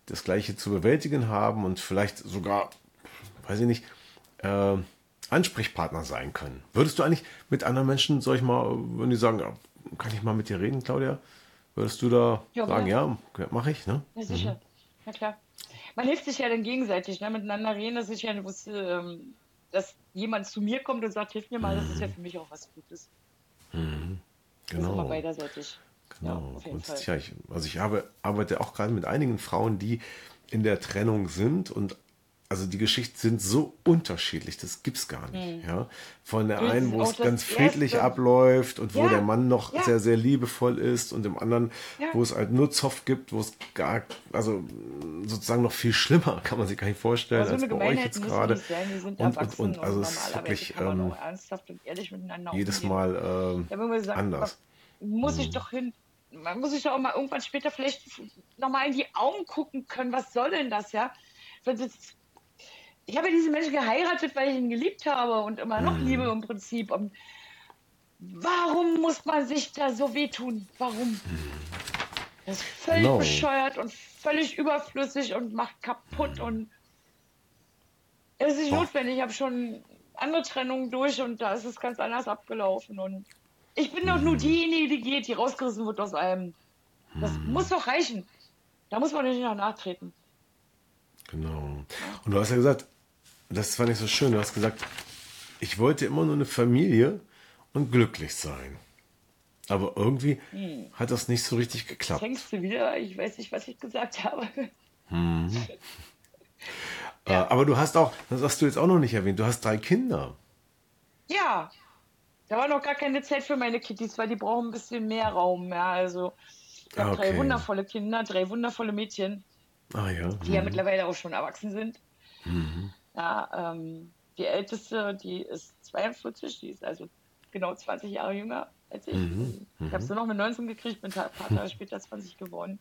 das Gleiche zu bewältigen haben und vielleicht sogar weiß ich nicht, äh, Ansprechpartner sein können. Würdest du eigentlich mit anderen Menschen, soll ich mal, wenn die sagen, kann ich mal mit dir reden, Claudia? Würdest du da ja, sagen, ja, ja mache ich, ne? Ja, sicher. Mhm. Ja, klar. Man hilft sich ja dann gegenseitig, ne? miteinander reden, dass ich ja wusste, ähm, dass jemand zu mir kommt und sagt, hilf mir mal, mhm. das ist ja für mich auch was Gutes. Mhm. Genau. Das ist genau. beiderseitig. Genau. Ja, und, ja, ich, also ich habe, arbeite auch gerade mit einigen Frauen, die in der Trennung sind und also die Geschichten sind so unterschiedlich, das gibt's gar nicht. Mhm. Ja? Von der einen, wo es ganz friedlich erste. abläuft und wo ja, der Mann noch ja. sehr, sehr liebevoll ist und dem anderen, ja. wo es halt nur Zoff gibt, wo es gar, also sozusagen noch viel schlimmer, kann man sich gar nicht vorstellen, so als bei euch jetzt gerade. Und, und, und, also es ist wirklich ähm, jedes Mal ähm, sagen, anders. Muss ich mhm. doch hin, man muss sich doch auch mal irgendwann später vielleicht nochmal in die Augen gucken können, was soll denn das, ja? Das ich habe diesen Menschen geheiratet, weil ich ihn geliebt habe und immer noch mhm. liebe im Prinzip. Und warum muss man sich da so wehtun? Warum? Mhm. Das ist völlig no. bescheuert und völlig überflüssig und macht kaputt mhm. und es ist nicht notwendig. Ich habe schon andere Trennungen durch und da ist es ganz anders abgelaufen. Und ich bin doch nur mhm. diejenige, die geht, die rausgerissen wird aus allem. Das muss doch reichen. Da muss man nicht noch nachtreten. Genau. Und du hast ja gesagt, das fand ich so schön. Du hast gesagt, ich wollte immer nur eine Familie und glücklich sein. Aber irgendwie hm. hat das nicht so richtig geklappt. Denkst du wieder? Ich weiß nicht, was ich gesagt habe. Hm. (laughs) ja. äh, aber du hast auch, das hast du jetzt auch noch nicht erwähnt, du hast drei Kinder. Ja, Da war noch gar keine Zeit für meine Kitties, weil die brauchen ein bisschen mehr Raum. Ja, also ich habe drei Okay. wundervolle Kinder, drei wundervolle Mädchen, Ah ja. die ja mhm. mittlerweile auch schon erwachsen sind. Mhm. Ja, ähm, die älteste, die ist 42, die ist also genau 20 Jahre jünger als ich. Mhm, Ich habe sie noch mit 19 gekriegt, bin ein paar Tage (laughs) später 20 geworden.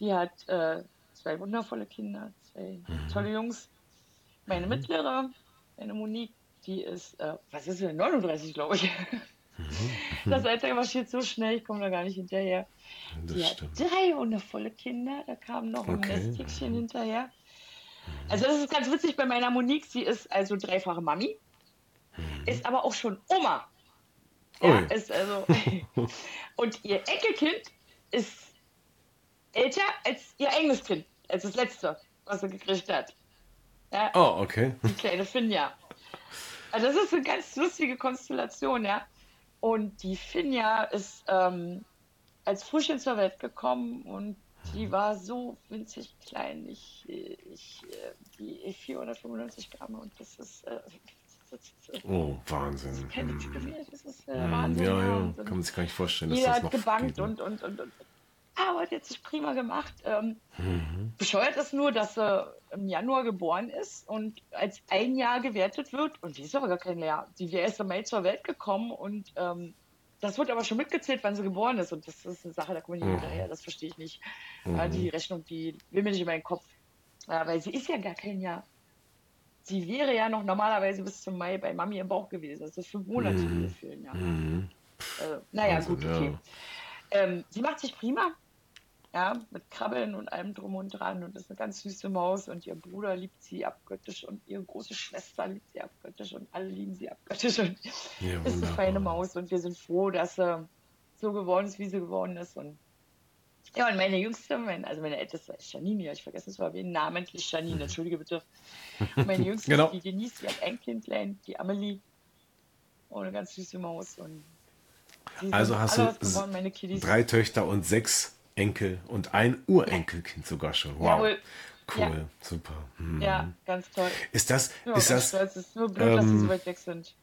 Die hat äh, zwei wundervolle Kinder, zwei tolle Jungs. Meine mittlere, meine Monique, die ist, äh, was ist sie, 39, glaube ich. Das Alter marschiert so schnell, ich komme da gar nicht hinterher. Die Das hat stimmt. drei wundervolle Kinder, da kam noch ein Okay. Nesthäkchen hinterher. Also das ist ganz witzig bei meiner Monique, sie ist also dreifache Mami, ist aber auch schon Oma. Ja, ist also (laughs) und ihr Enkelkind ist älter als ihr eigenes Kind, als das letzte, was sie gekriegt hat. Ja, Oh, okay. die kleine Finja. Also das ist eine ganz lustige Konstellation, ja. Und die Finja ist ähm, als Frühchen zur Welt gekommen und die war so winzig klein. Ich, ich äh, die 495 Gramm und das ist, äh, das ist Oh, Wahnsinn. keine Mhm. Tüte mehr. Das ist äh, Mhm, Wahnsinn. Ja, ja, kann man sich gar nicht vorstellen, dass jeder das hat noch gebankt geht. ne? und, und, und, und. Aber die hat sich prima gemacht. Ähm, Mhm. Bescheuert ist nur, dass sie im Januar geboren ist und als ein Jahr gewertet wird. Und die ist aber gar kein Jahr. Die wäre erst im Mai zur Welt gekommen und ähm, das wird aber schon mitgezählt, wann sie geboren ist. Und das ist eine Sache, da komme ich nicht Mhm. hinterher. Das verstehe ich nicht. Ja, die Rechnung, die will mir nicht in meinen Kopf. Ja, weil sie ist ja gar kein Jahr. Sie wäre ja noch normalerweise bis zum Mai bei Mami im Bauch gewesen. Das ist fünf Monate, die ihr fehlen. Ja. Mhm. Also, naja, Wahnsinn, gut, ja. okay. Ähm, sie macht sich prima. Ja, mit Krabbeln und allem drum und dran. Und ist eine ganz süße Maus. Und ihr Bruder liebt sie abgöttisch. Und ihre große Schwester liebt sie abgöttisch. Und alle lieben sie abgöttisch. Und Ja, (laughs) ist eine feine Maus. Und wir sind froh, dass sie so geworden ist, wie sie geworden ist. Und ja, und meine Jüngste, mein, also meine Älteste ist Janine, ja, ich vergesse es zu erwähnen, namentlich Janine, entschuldige bitte. Und (laughs) meine Jüngste Genau. ist die Denise, die hat ein Kindlein, die Amelie. Oh, eine ganz süße Maus. Und Also hast du Kiddies. Drei Töchter und sechs Enkel und ein Urenkelkind sogar schon. Wow. Jawohl. Cool, Ja. super. Mhm. Ja, ganz toll. Ist das, Ja, ist das. Es ist nur blöd, dass sie ähm, so weit weg sind.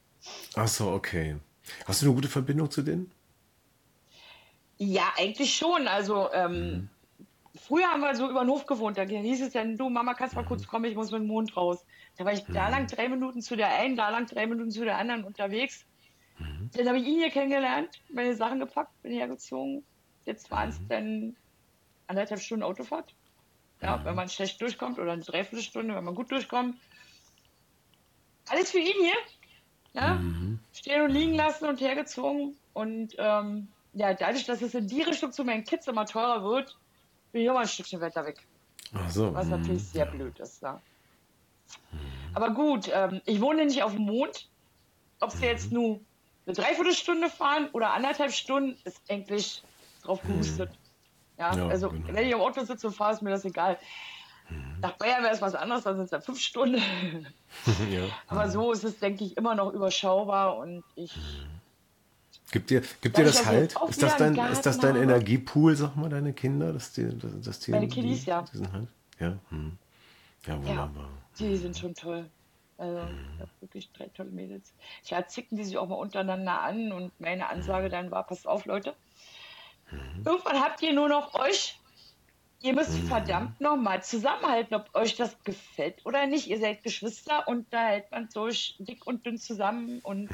ach so, okay. Hast du eine gute Verbindung zu denen? Ja, eigentlich schon. Also, ähm, Mhm. früher haben wir so über den Hof gewohnt. Da hieß es dann, du Mama, kannst mal Mhm. kurz kommen, ich muss mit dem Mond raus. Da war ich da lang drei Minuten zu der einen, da lang drei Minuten zu der anderen unterwegs. Mhm. Dann habe ich ihn hier kennengelernt, meine Sachen gepackt, bin hergezogen. Jetzt waren Mhm. es dann anderthalb Stunden Autofahrt. Ja, wenn man schlecht durchkommt oder eine Dreiviertelstunde, wenn man gut durchkommt. Alles für ihn hier. Ja, Mhm. stehen und liegen lassen und hergezogen. Und ähm, ja, dadurch, dass es in die Richtung zu meinen Kids immer teurer wird, bin ich auch mal ein Stückchen weiter weg. Ach so. Was mhm. natürlich sehr blöd ist. Ja. Aber gut, ähm, ich wohne nicht auf dem Mond. Ob sie jetzt nur eine Dreiviertelstunde fahren oder anderthalb Stunden, ist eigentlich drauf gehustet. Ja, Ja, also genau. wenn ich im Auto sitze und fahre, ist mir das egal. Nach Bayern wäre es was anderes, dann sind es ja fünf Stunden. (laughs) ja. Aber so ist es, denke ich, immer noch überschaubar und ich Gibt dir, gibt dir das halt? Ist das dein, ist das dein. Energiepool, sag mal, deine Kinder? Dass die, dass, die, Meine Kiddies, die, ja. Die sind halt? Ja, hm. ja wunderbar. Die sind schon toll. Also, ich habe wirklich drei tolle Mädels. Ja, zicken die sich auch mal untereinander an und meine Ansage dann war, passt auf, Leute. Irgendwann habt ihr nur noch euch. Ihr müsst verdammt nochmal zusammenhalten, ob euch das gefällt oder nicht. Ihr seid Geschwister und da hält man durch dick und dünn zusammen und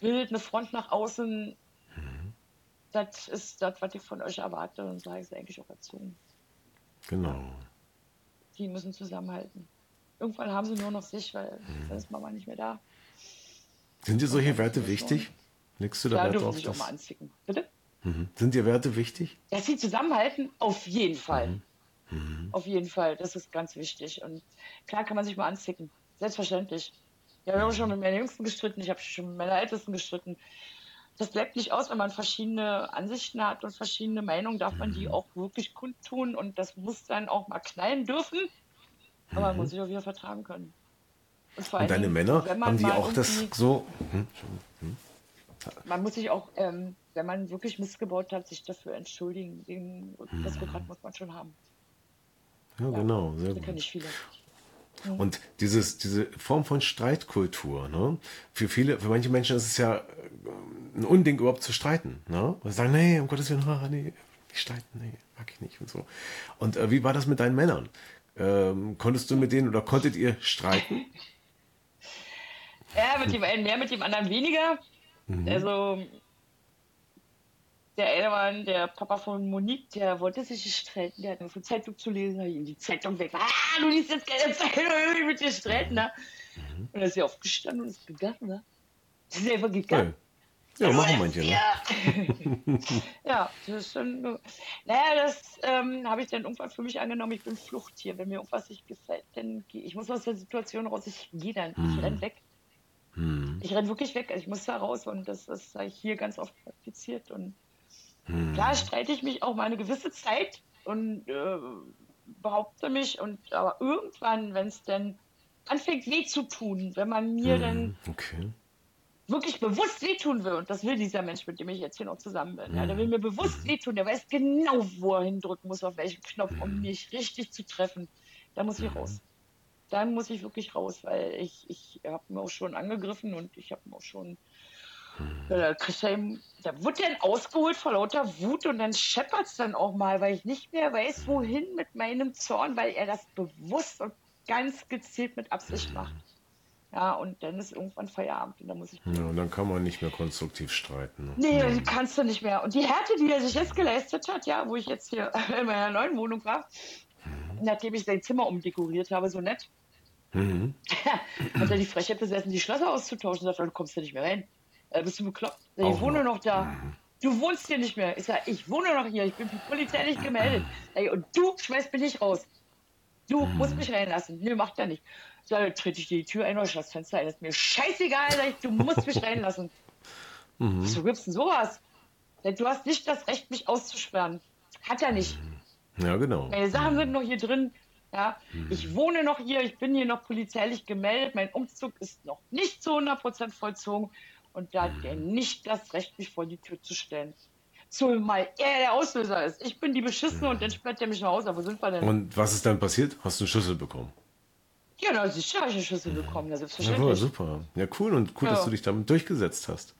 bildet eine Front nach außen. Das ist das, was ich von euch erwarte und ich es eigentlich auch erzogen. Genau. die müssen zusammenhalten. Irgendwann haben sie nur noch sich, weil dann ist Mama nicht mehr da. Sind dir solche Werte ist wichtig? Legst du da Da Wert drauf? Dass, mal anzicken. Bitte? Mhm. Sind dir Werte wichtig? Dass sie zusammenhalten, auf jeden Fall. Mhm. Auf jeden Fall, das ist ganz wichtig. Und klar kann man sich mal anzicken. Selbstverständlich. Ja, wir haben schon mit meiner Jüngsten gestritten, ich habe schon mit meiner Ältesten gestritten. Das bleibt nicht aus, wenn man verschiedene Ansichten hat und verschiedene Meinungen, darf man Mhm. die auch wirklich kundtun und das muss dann auch mal knallen dürfen. Aber man muss sich auch wieder vertragen können. vor Mhm. Und deine Dingen, Männer, wenn man haben die auch das so? Hm? Man muss sich auch, ähm, wenn man wirklich Mist gebaut hat, sich dafür entschuldigen. Den, Mhm. Das Rückgrat muss man schon haben. Ja, genau, sehr gut. nicht viele. Mhm. Und dieses, diese Form von Streitkultur, ne? für viele, für manche Menschen ist es ja ein Unding, überhaupt zu streiten. Ne? Und sagen, nee, um Gottes Willen, (laughs) nee, nicht streiten, nee, mag ich nicht und so. Und äh, wie war das mit deinen Männern? Ähm, konntest du mit denen oder konntet ihr streiten? (laughs) Ja, mit dem einen mehr, mit dem anderen weniger. Mhm. Also der eine der Papa von Monique, der wollte sich streiten, der hat nur für Zeitung zu lesen, hat ihm die Zeitung weg. Ah, du liest jetzt keine Zeitung, (laughs) ich mit dir streiten, ne? Mhm. Und dann ist er aufgestanden und ist gegangen, ne? Das ist einfach gegangen. Ja, ja machen manche, ne? Ja. (laughs) ja, das ist schon. Naja, das ähm, habe ich dann irgendwann für mich angenommen. Ich bin Fluchttier. Wenn mir irgendwas nicht gefällt, dann gehe ich. muss aus der Situation raus. Ich gehe dann. Ich mhm. renn weg. Mhm. Ich renne wirklich weg. Also ich muss da raus und das ist hier ganz oft praktiziert und hm. Klar streite ich mich auch mal eine gewisse Zeit und äh, behaupte mich und aber irgendwann, wenn es dann anfängt weh zu tun, wenn man mir hm. dann okay. wirklich bewusst wehtun will, und das will dieser Mensch, mit dem ich jetzt hier noch zusammen bin, hm. ja, der will mir bewusst hm. wehtun, der weiß genau, wo er hindrücken muss, auf welchen Knopf, um hm. mich richtig zu treffen, da muss ich hm. raus. Dann muss ich wirklich raus, weil ich, ich habe mir auch schon angegriffen und ich habe mir auch schon da, kriegst du eben, da wird dann ausgeholt vor lauter Wut und dann scheppert es dann auch mal, weil ich nicht mehr weiß, wohin mit meinem Zorn, weil er das bewusst und ganz gezielt mit Absicht macht. Ja, und dann ist irgendwann Feierabend und dann muss ich. Ja, und dann kann man nicht mehr konstruktiv streiten. Ne? Nee, ja. kannst du nicht mehr. Und die Härte, die er sich jetzt geleistet hat, ja, wo ich jetzt hier (laughs) in meiner neuen Wohnung war. Nachdem ich sein Zimmer umdekoriert habe, so nett, mhm. (laughs) hat er die Frechheit besessen, die Schlösser auszutauschen. Sagt, dann kommst du nicht mehr rein. Äh, bist du bekloppt? Ich Auch wohne noch da. Du wohnst hier nicht mehr. Ich sag, ich wohne noch hier. Ich bin polizeilich gemeldet. Ey, und du schmeißt mich nicht raus. Du musst mich reinlassen. Nö, macht er nicht. So, dann trete ich dir die Tür ein oder das Fenster ein. Das ist mir scheißegal. Ich, du musst mich (laughs) reinlassen. Mhm. Wieso gibt's denn sowas? Du hast nicht das Recht, mich auszusperren. Hat er nicht. Ja, genau. Meine Sachen sind noch hier drin. Ja, mhm. ich wohne noch hier, ich bin hier noch polizeilich gemeldet, mein Umzug ist noch nicht zu 100% vollzogen und da hat er nicht das Recht, mich vor die Tür zu stellen. Zumal er der Auslöser ist. Ich bin die Beschissene und dann sperrt er mich nach Hause. Wo sind wir denn? Und was ist dann passiert? Hast du einen Schlüssel bekommen? Ja, na, sicher habe ich einen Schlüssel bekommen. Ja, selbstverständlich. Ja, super. Ja, cool. Und cool, ja. dass du dich damit durchgesetzt hast.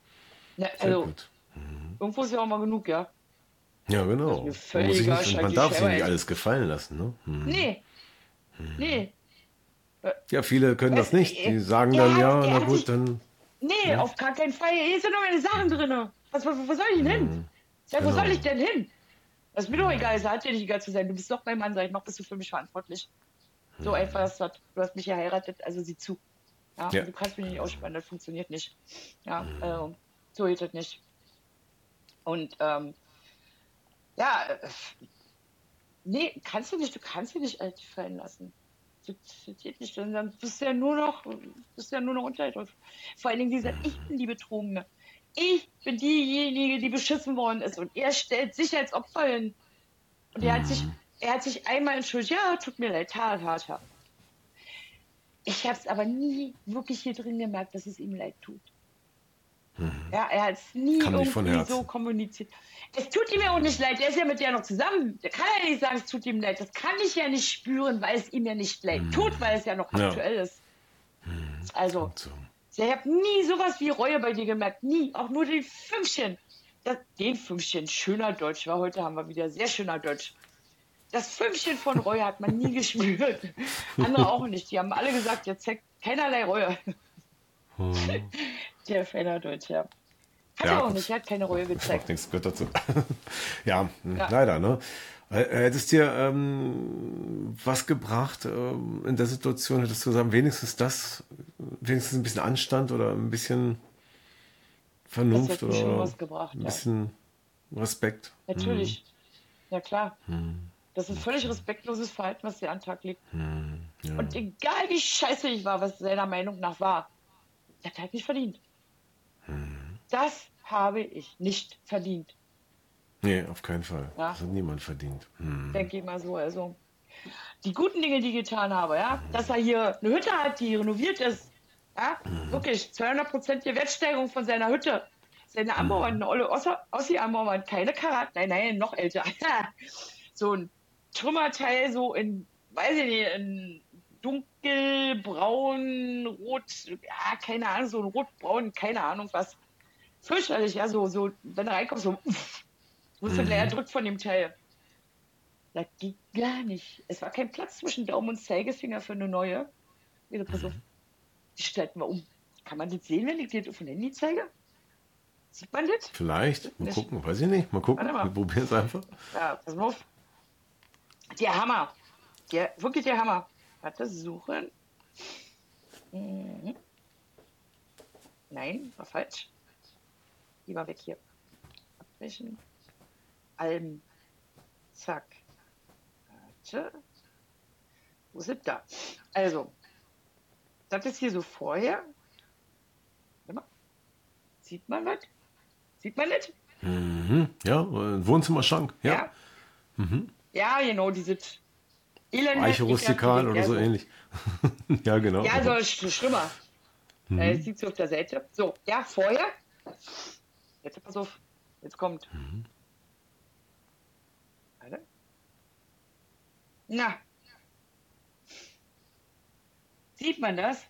Ja, also, gut. Mhm. Irgendwo ist ja auch mal genug, ja. Ja, genau. Man, muss sich nicht, man darf sich nicht alles gefallen lassen, ne? Mhm. Nee. Mhm. Nee. Ja, viele können das nicht. Die sagen dann, ja, na gut, dann Nee, ja. auf gar keinen Fall. Hier sind nur meine Sachen drin. Was, wo, wo soll ich denn hin? Mhm. Ja, wo genau. soll ich denn hin? Das ist mir doch egal, es hat dir nicht egal zu sein. Du bist doch mein Mann, sag ich, noch bist du für mich verantwortlich. So mhm. einfach ist das. Du hast mich geheiratet, also sieh zu. Ja, ja. Du kannst mich nicht ausspannen, das funktioniert nicht. Ja, mhm. äh, so geht das nicht. Und ähm, ja, äh, nee, kannst du nicht, du kannst dich nicht alt fallen lassen das geht nicht. Dann bist du ja nur noch, bist ja nur noch Unterhaltung. Vor allen Dingen dieser, ich bin die Betrogene. Ich bin diejenige, die beschissen worden ist. Und er stellt sich als Opfer hin. Und er hat sich, mhm. er hat sich einmal entschuldigt, ja, tut mir leid, hart, hart, hart. Ich habe es aber nie wirklich hier drin gemerkt, dass es ihm leid tut. Mhm. Ja, er hat es nie irgendwie so kommuniziert. Es tut ihm ja auch nicht leid, er ist ja mit der noch zusammen. Der kann ja nicht sagen, es tut ihm leid. Das kann ich ja nicht spüren, weil es ihm ja nicht leid mhm. tut, weil es ja noch ja. aktuell ist. Mhm. Also, so. ich habe nie sowas wie Reue bei dir gemerkt. Nie. Auch nur den Fünfchen. Das, den Fünfchen, schöner Deutsch war. Heute haben wir wieder sehr schöner Deutsch. Das Fünfchen von Reue hat man nie (laughs) gespürt. Andere auch nicht. Die haben alle gesagt, jetzt zeigt keinerlei Reue. Mhm. Der Fehlerdeutsch, ja. Hat ja, er auch nicht, er hat keine Reue gezeigt. Nichts gehört dazu. (laughs) ja, ja, leider, ne? Äh, hättest dir ähm, was gebracht ähm, in der Situation? Hättest du gesagt, wenigstens das, wenigstens ein bisschen Anstand oder ein bisschen Vernunft oder gebracht, ein bisschen ja. Respekt? Natürlich, hm. ja klar. Hm. Das ist völlig respektloses Verhalten, was dir an Tag liegt. Hm. Ja. Und egal wie scheiße ich war, was seiner Meinung nach war, der hat halt nicht verdient. Das habe ich nicht verdient. Nee, auf keinen Fall. Ja. Das hat niemand verdient. Hm. Denke ich mal so. Also, die guten Dinge, die ich getan habe, ja, hm. dass er hier eine Hütte hat, die renoviert ist, ja, hm. wirklich 200 die Wertsteigerung von seiner Hütte. Seine. Armbauern, eine olle Ossi-Armbauern, keine Karat, nein, nein, noch älter. (laughs) so ein Trümmerteil, so in, weiß ich nicht, in dunkelbraun, rot, ja, keine Ahnung, so ein rotbraun, keine Ahnung was. Fürchterlich, ja, so, so, wenn du reinkommst, so, uff, du wirst mhm. gleich erdrückt von dem Teil. Das ging gar nicht. Es war kein Platz zwischen Daumen und Zeigefinger für eine neue. Ich pass auf, die stellten wir um. Kann man das sehen, wenn ich dir auf dem Handy zeige? Sieht man das? Vielleicht. Mal gucken, weiß ich nicht. Mal gucken. Mal. Wir probieren es einfach. Ja, pass mal auf. Der Hammer. Der, wirklich der Hammer. Warte, suchen. Mhm. Nein, war falsch. Lieber weg hier. Abbrechen. Alben. Zack. Warte. Wo sind da? Also, das ist hier so vorher. Sieht man was? Sieht man das? Mhm. Ja, äh, Wohnzimmerschrank. Ja. Ja, mhm. ja genau, diese. Eiche rustikal oder so, so ähnlich. (laughs) ja, genau. Ja, so ist schlimmer. Mhm. Äh, sieht sie auf der Seite. So, ja, vorher. Jetzt pass auf. Jetzt kommt. Mhm. Warte. Na. Sieht man das?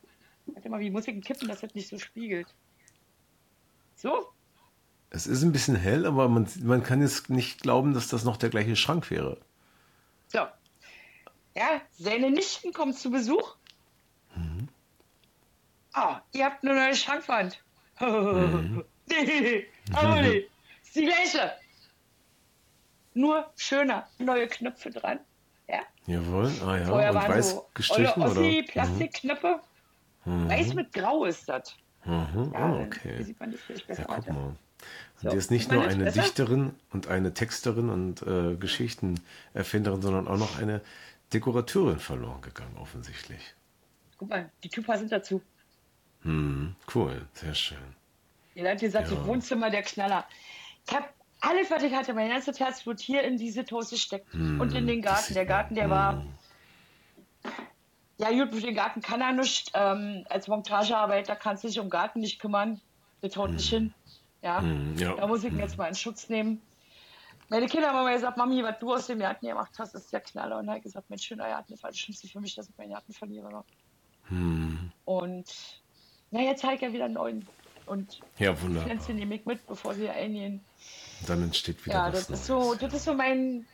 Warte mal, wie muss ich kippen, dass das nicht so spiegelt? So? Es ist ein bisschen hell, aber man, man kann jetzt nicht glauben, dass das noch der gleiche Schrank wäre. So. Ja, seine Nichten kommen zu Besuch. Mhm. Ah, ihr habt eine neue Schrankwand. (laughs) mhm. (laughs) aber. Ist (laughs) die gleiche. Nur schöner. Neue Knöpfe dran. Ja. Jawohl, ah ja. Vorher Und weiß so gestrichen, oder? Ossi, Plastikknöpfe. Mhm. Weiß mit Grau ist das. Mhm. Ja, oh, okay. Sieht man das vielleicht besser ja, guck mal. So. Die ist nicht nur eine besser? Dichterin und eine Texterin und äh, Geschichtenerfinderin, sondern auch noch eine Dekorateurin verloren gegangen, offensichtlich. Guck mal, die Typen sind dazu. Hm, cool, sehr schön. Ihr habt gesagt, ja. Wohnzimmer der Knaller. Ich habe alles, was ich hatte, mein ganzes Herz wird hier in diese Toast steckt. Hm, und in den Garten. Der Garten, der hm. war ja, gut, für den Garten kann er nicht. Ähm, als Montagearbeiter kannst du dich um Garten nicht kümmern. Das haut nicht hin. Ja? Mm, ja. Da muss ich ihn jetzt mal in Schutz nehmen. Meine Kinder haben immer gesagt, Mami, was du aus dem Garten gemacht hast, ist der Knaller. Und er hat gesagt, mein schöner Garten ist das Schlimmste für mich, dass ich meinen Garten verliere. Mm. Und na, jetzt zeigt er wieder einen neuen. Und ja, wunderbar. Pflänzchen nehme ich mit, bevor sie eingehen. Dann entsteht wieder ja, was das ist so, das ist so mein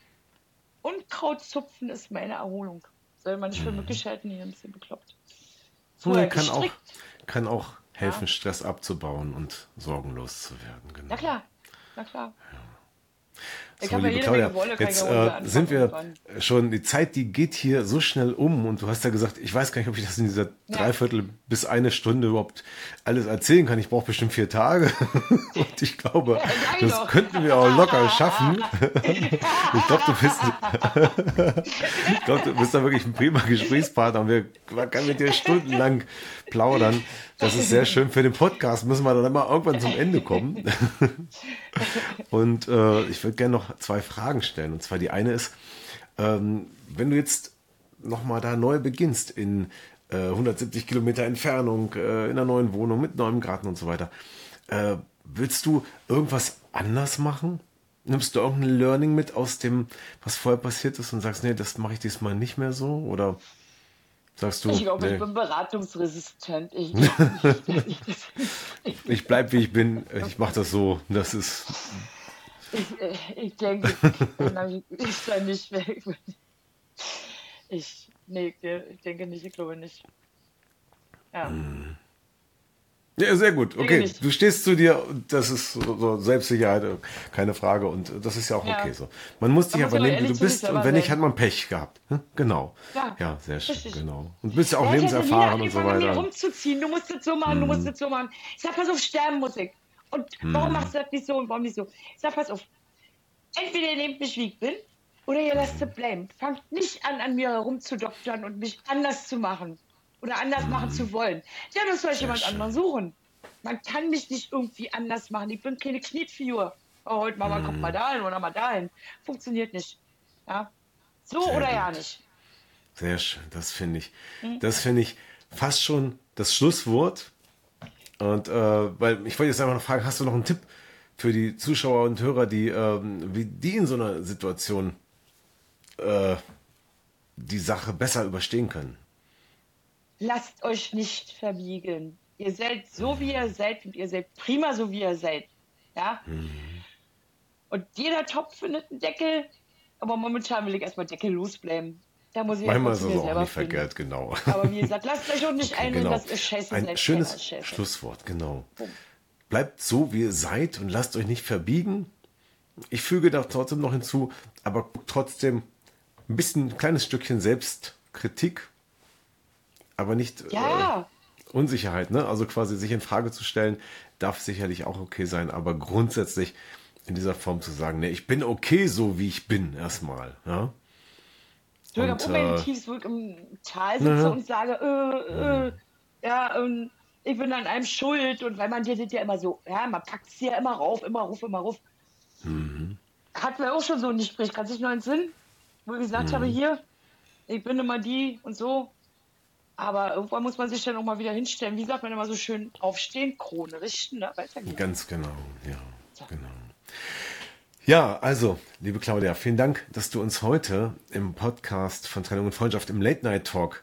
Unkrautzupfen ist meine Erholung. Soll man nicht für möglich halten, hier ein bisschen bekloppt. Vorher kann auch, kann auch helfen, ja. Stress abzubauen und sorgenlos zu werden. Genau. Na klar, na klar. Ja. So, liebe Claudia, jetzt äh, sind wir schon, die Zeit, die geht hier so schnell um und du hast ja gesagt, ich weiß gar nicht, ob ich das in dieser ja. Dreiviertel bis eine Stunde überhaupt alles erzählen kann. Ich brauche bestimmt vier Tage (laughs) und ich glaube, ja, das doch. könnten wir auch locker schaffen. (laughs) ich glaube, du bist, (laughs) ich glaube, du bist da wirklich ein prima Gesprächspartner und wir können mit dir stundenlang plaudern. Das ist sehr schön für den Podcast. Müssen wir dann immer irgendwann zum Ende kommen. (laughs) und äh, ich würde gerne noch zwei Fragen stellen. Und zwar die eine ist, ähm, wenn du jetzt nochmal da neu beginnst in äh, 170 Kilometer Entfernung, äh, in einer neuen Wohnung mit neuem Garten und so weiter, äh, willst du irgendwas anders machen? Nimmst du irgendein Learning mit aus dem, was vorher passiert ist und sagst, nee, das mache ich diesmal nicht mehr so? Oder Sagst du? Ich glaube, nee. ich bin beratungsresistent. Ich, (laughs) (laughs) ich bleib wie ich bin. Ich mache das so. Das ist. Ich, äh, ich denke, ich kann nicht weg. Ich, nee, ich denke nicht, ich glaube nicht. Ja. Hm. Ja, sehr gut. Okay, du stehst zu dir, das ist so Selbstsicherheit, keine Frage. Und das ist ja auch ja. okay so. Man muss dich aber nehmen, wie du bist. Und wenn nicht, hat man Pech gehabt. Hm? Genau. Ja, ja sehr schön. Richtig. Genau. Und bist ja auch ja, lebenserfahren und so weiter. rumzuziehen. Du musst das so machen, du musst das so machen. Ich sag, pass auf, Sterbenmusik. Und warum hm. machst du das nicht so und warum nicht so? Ich sag, pass auf. Entweder ihr nehmt mich, wie ich bin, oder ihr lasst es bleiben. Fangt nicht an, an mir herumzudoktern und mich anders zu machen oder anders machen zu wollen. Ja, das soll ich jemand anderen suchen. Man kann mich nicht irgendwie anders machen. Ich bin keine Knetfigur. Oh, heute Mama mm. kommt mal dahin oder mal dahin. Funktioniert nicht. Ja? So Sehr oder gut. ja nicht. Sehr schön, das finde ich. Mhm. Das finde ich fast schon das Schlusswort. Und äh, weil ich wollte jetzt einfach noch fragen, hast du noch einen Tipp für die Zuschauer und Hörer, die, ähm, wie die in so einer Situation äh, die Sache besser überstehen können? Lasst euch nicht verbiegen. Ihr seid so, wie ihr seid und ihr seid prima, so wie ihr seid. Ja? Mhm. Und jeder Topf findet einen Deckel, aber momentan will ich erstmal Deckel losbleiben. Da muss ich Manchmal ist es auch nicht verkehrt, genau. Aber wie gesagt, lasst euch auch nicht okay, ein, genau. das ist scheiße. Ein schönes Schlusswort, genau. Bleibt so, wie ihr seid und lasst euch nicht verbiegen. Ich füge da trotzdem noch hinzu, aber trotzdem ein bisschen, ein kleines Stückchen Selbstkritik, aber nicht ja. äh, Unsicherheit, ne? Also quasi sich in Frage zu stellen, darf sicherlich auch okay sein, aber grundsätzlich in dieser Form zu sagen, ne, ich bin okay so, wie ich bin, erstmal, ja. Ich würde am Umwelttiefs wo ich im Tal sitze ne? und sage, äh, äh, ja, ähm, ich bin an einem schuld und weil man dir das ja immer so, ja, man packt es ja immer rauf, immer rauf, immer rauf. Mhm. Hatten wir auch schon so ein Gespräch, kannst du dich noch entsinnen? Wo ich gesagt mhm. habe, hier, ich bin immer die und so. Aber irgendwann muss man sich dann auch mal wieder hinstellen. Wie sagt man immer so schön, aufstehen, Krone richten, ne? Ganz genau, ja, so. genau. Ja, also, liebe Claudia, vielen Dank, dass du uns heute im Podcast von Trennung und Freundschaft im Late Night Talk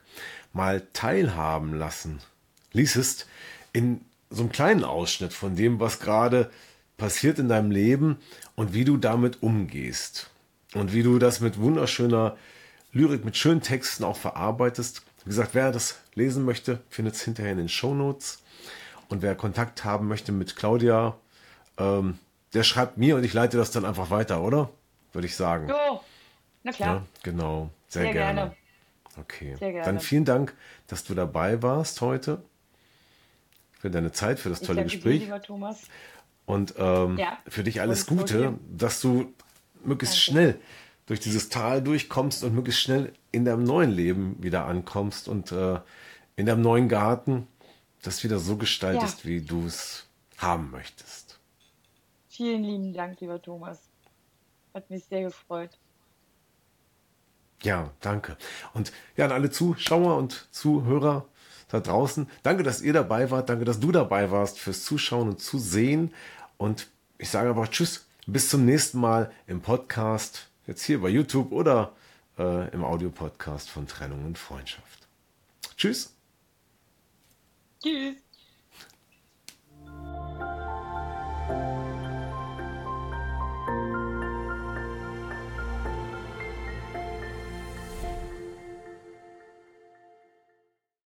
mal teilhaben lassen ließest in so einem kleinen Ausschnitt von dem, was gerade passiert in deinem Leben und wie du damit umgehst und wie du das mit wunderschöner Lyrik, mit schönen Texten auch verarbeitest. Wie gesagt, wer das lesen möchte, findet es hinterher in den Show Notes. Und wer Kontakt haben möchte mit Claudia, ähm, der schreibt mir und ich leite das dann einfach weiter, oder? Würde ich sagen. Jo, na klar. Ja, genau, sehr, sehr gerne. gerne. Okay, sehr gerne. dann vielen Dank, dass du dabei warst heute. Für deine Zeit, für das tolle Gespräch. Dir, lieber Thomas. Und ähm, ja. für dich alles Gute, dass du möglichst Danke. schnell durch dieses Tal durchkommst und möglichst schnell in deinem neuen Leben wieder ankommst und äh, in deinem neuen Garten das wieder so gestaltest, ja. wie du es haben möchtest. Vielen lieben Dank, lieber Thomas. Hat mich sehr gefreut. Ja, danke. Und ja, an alle Zuschauer und Zuhörer da draußen, danke, dass ihr dabei wart. Danke, dass du dabei warst fürs Zuschauen und Zusehen. Und ich sage aber Tschüss, bis zum nächsten Mal im Podcast, jetzt hier bei YouTube oder äh, im Audiopodcast von Trennung und Freundschaft. Tschüss. Tschüss.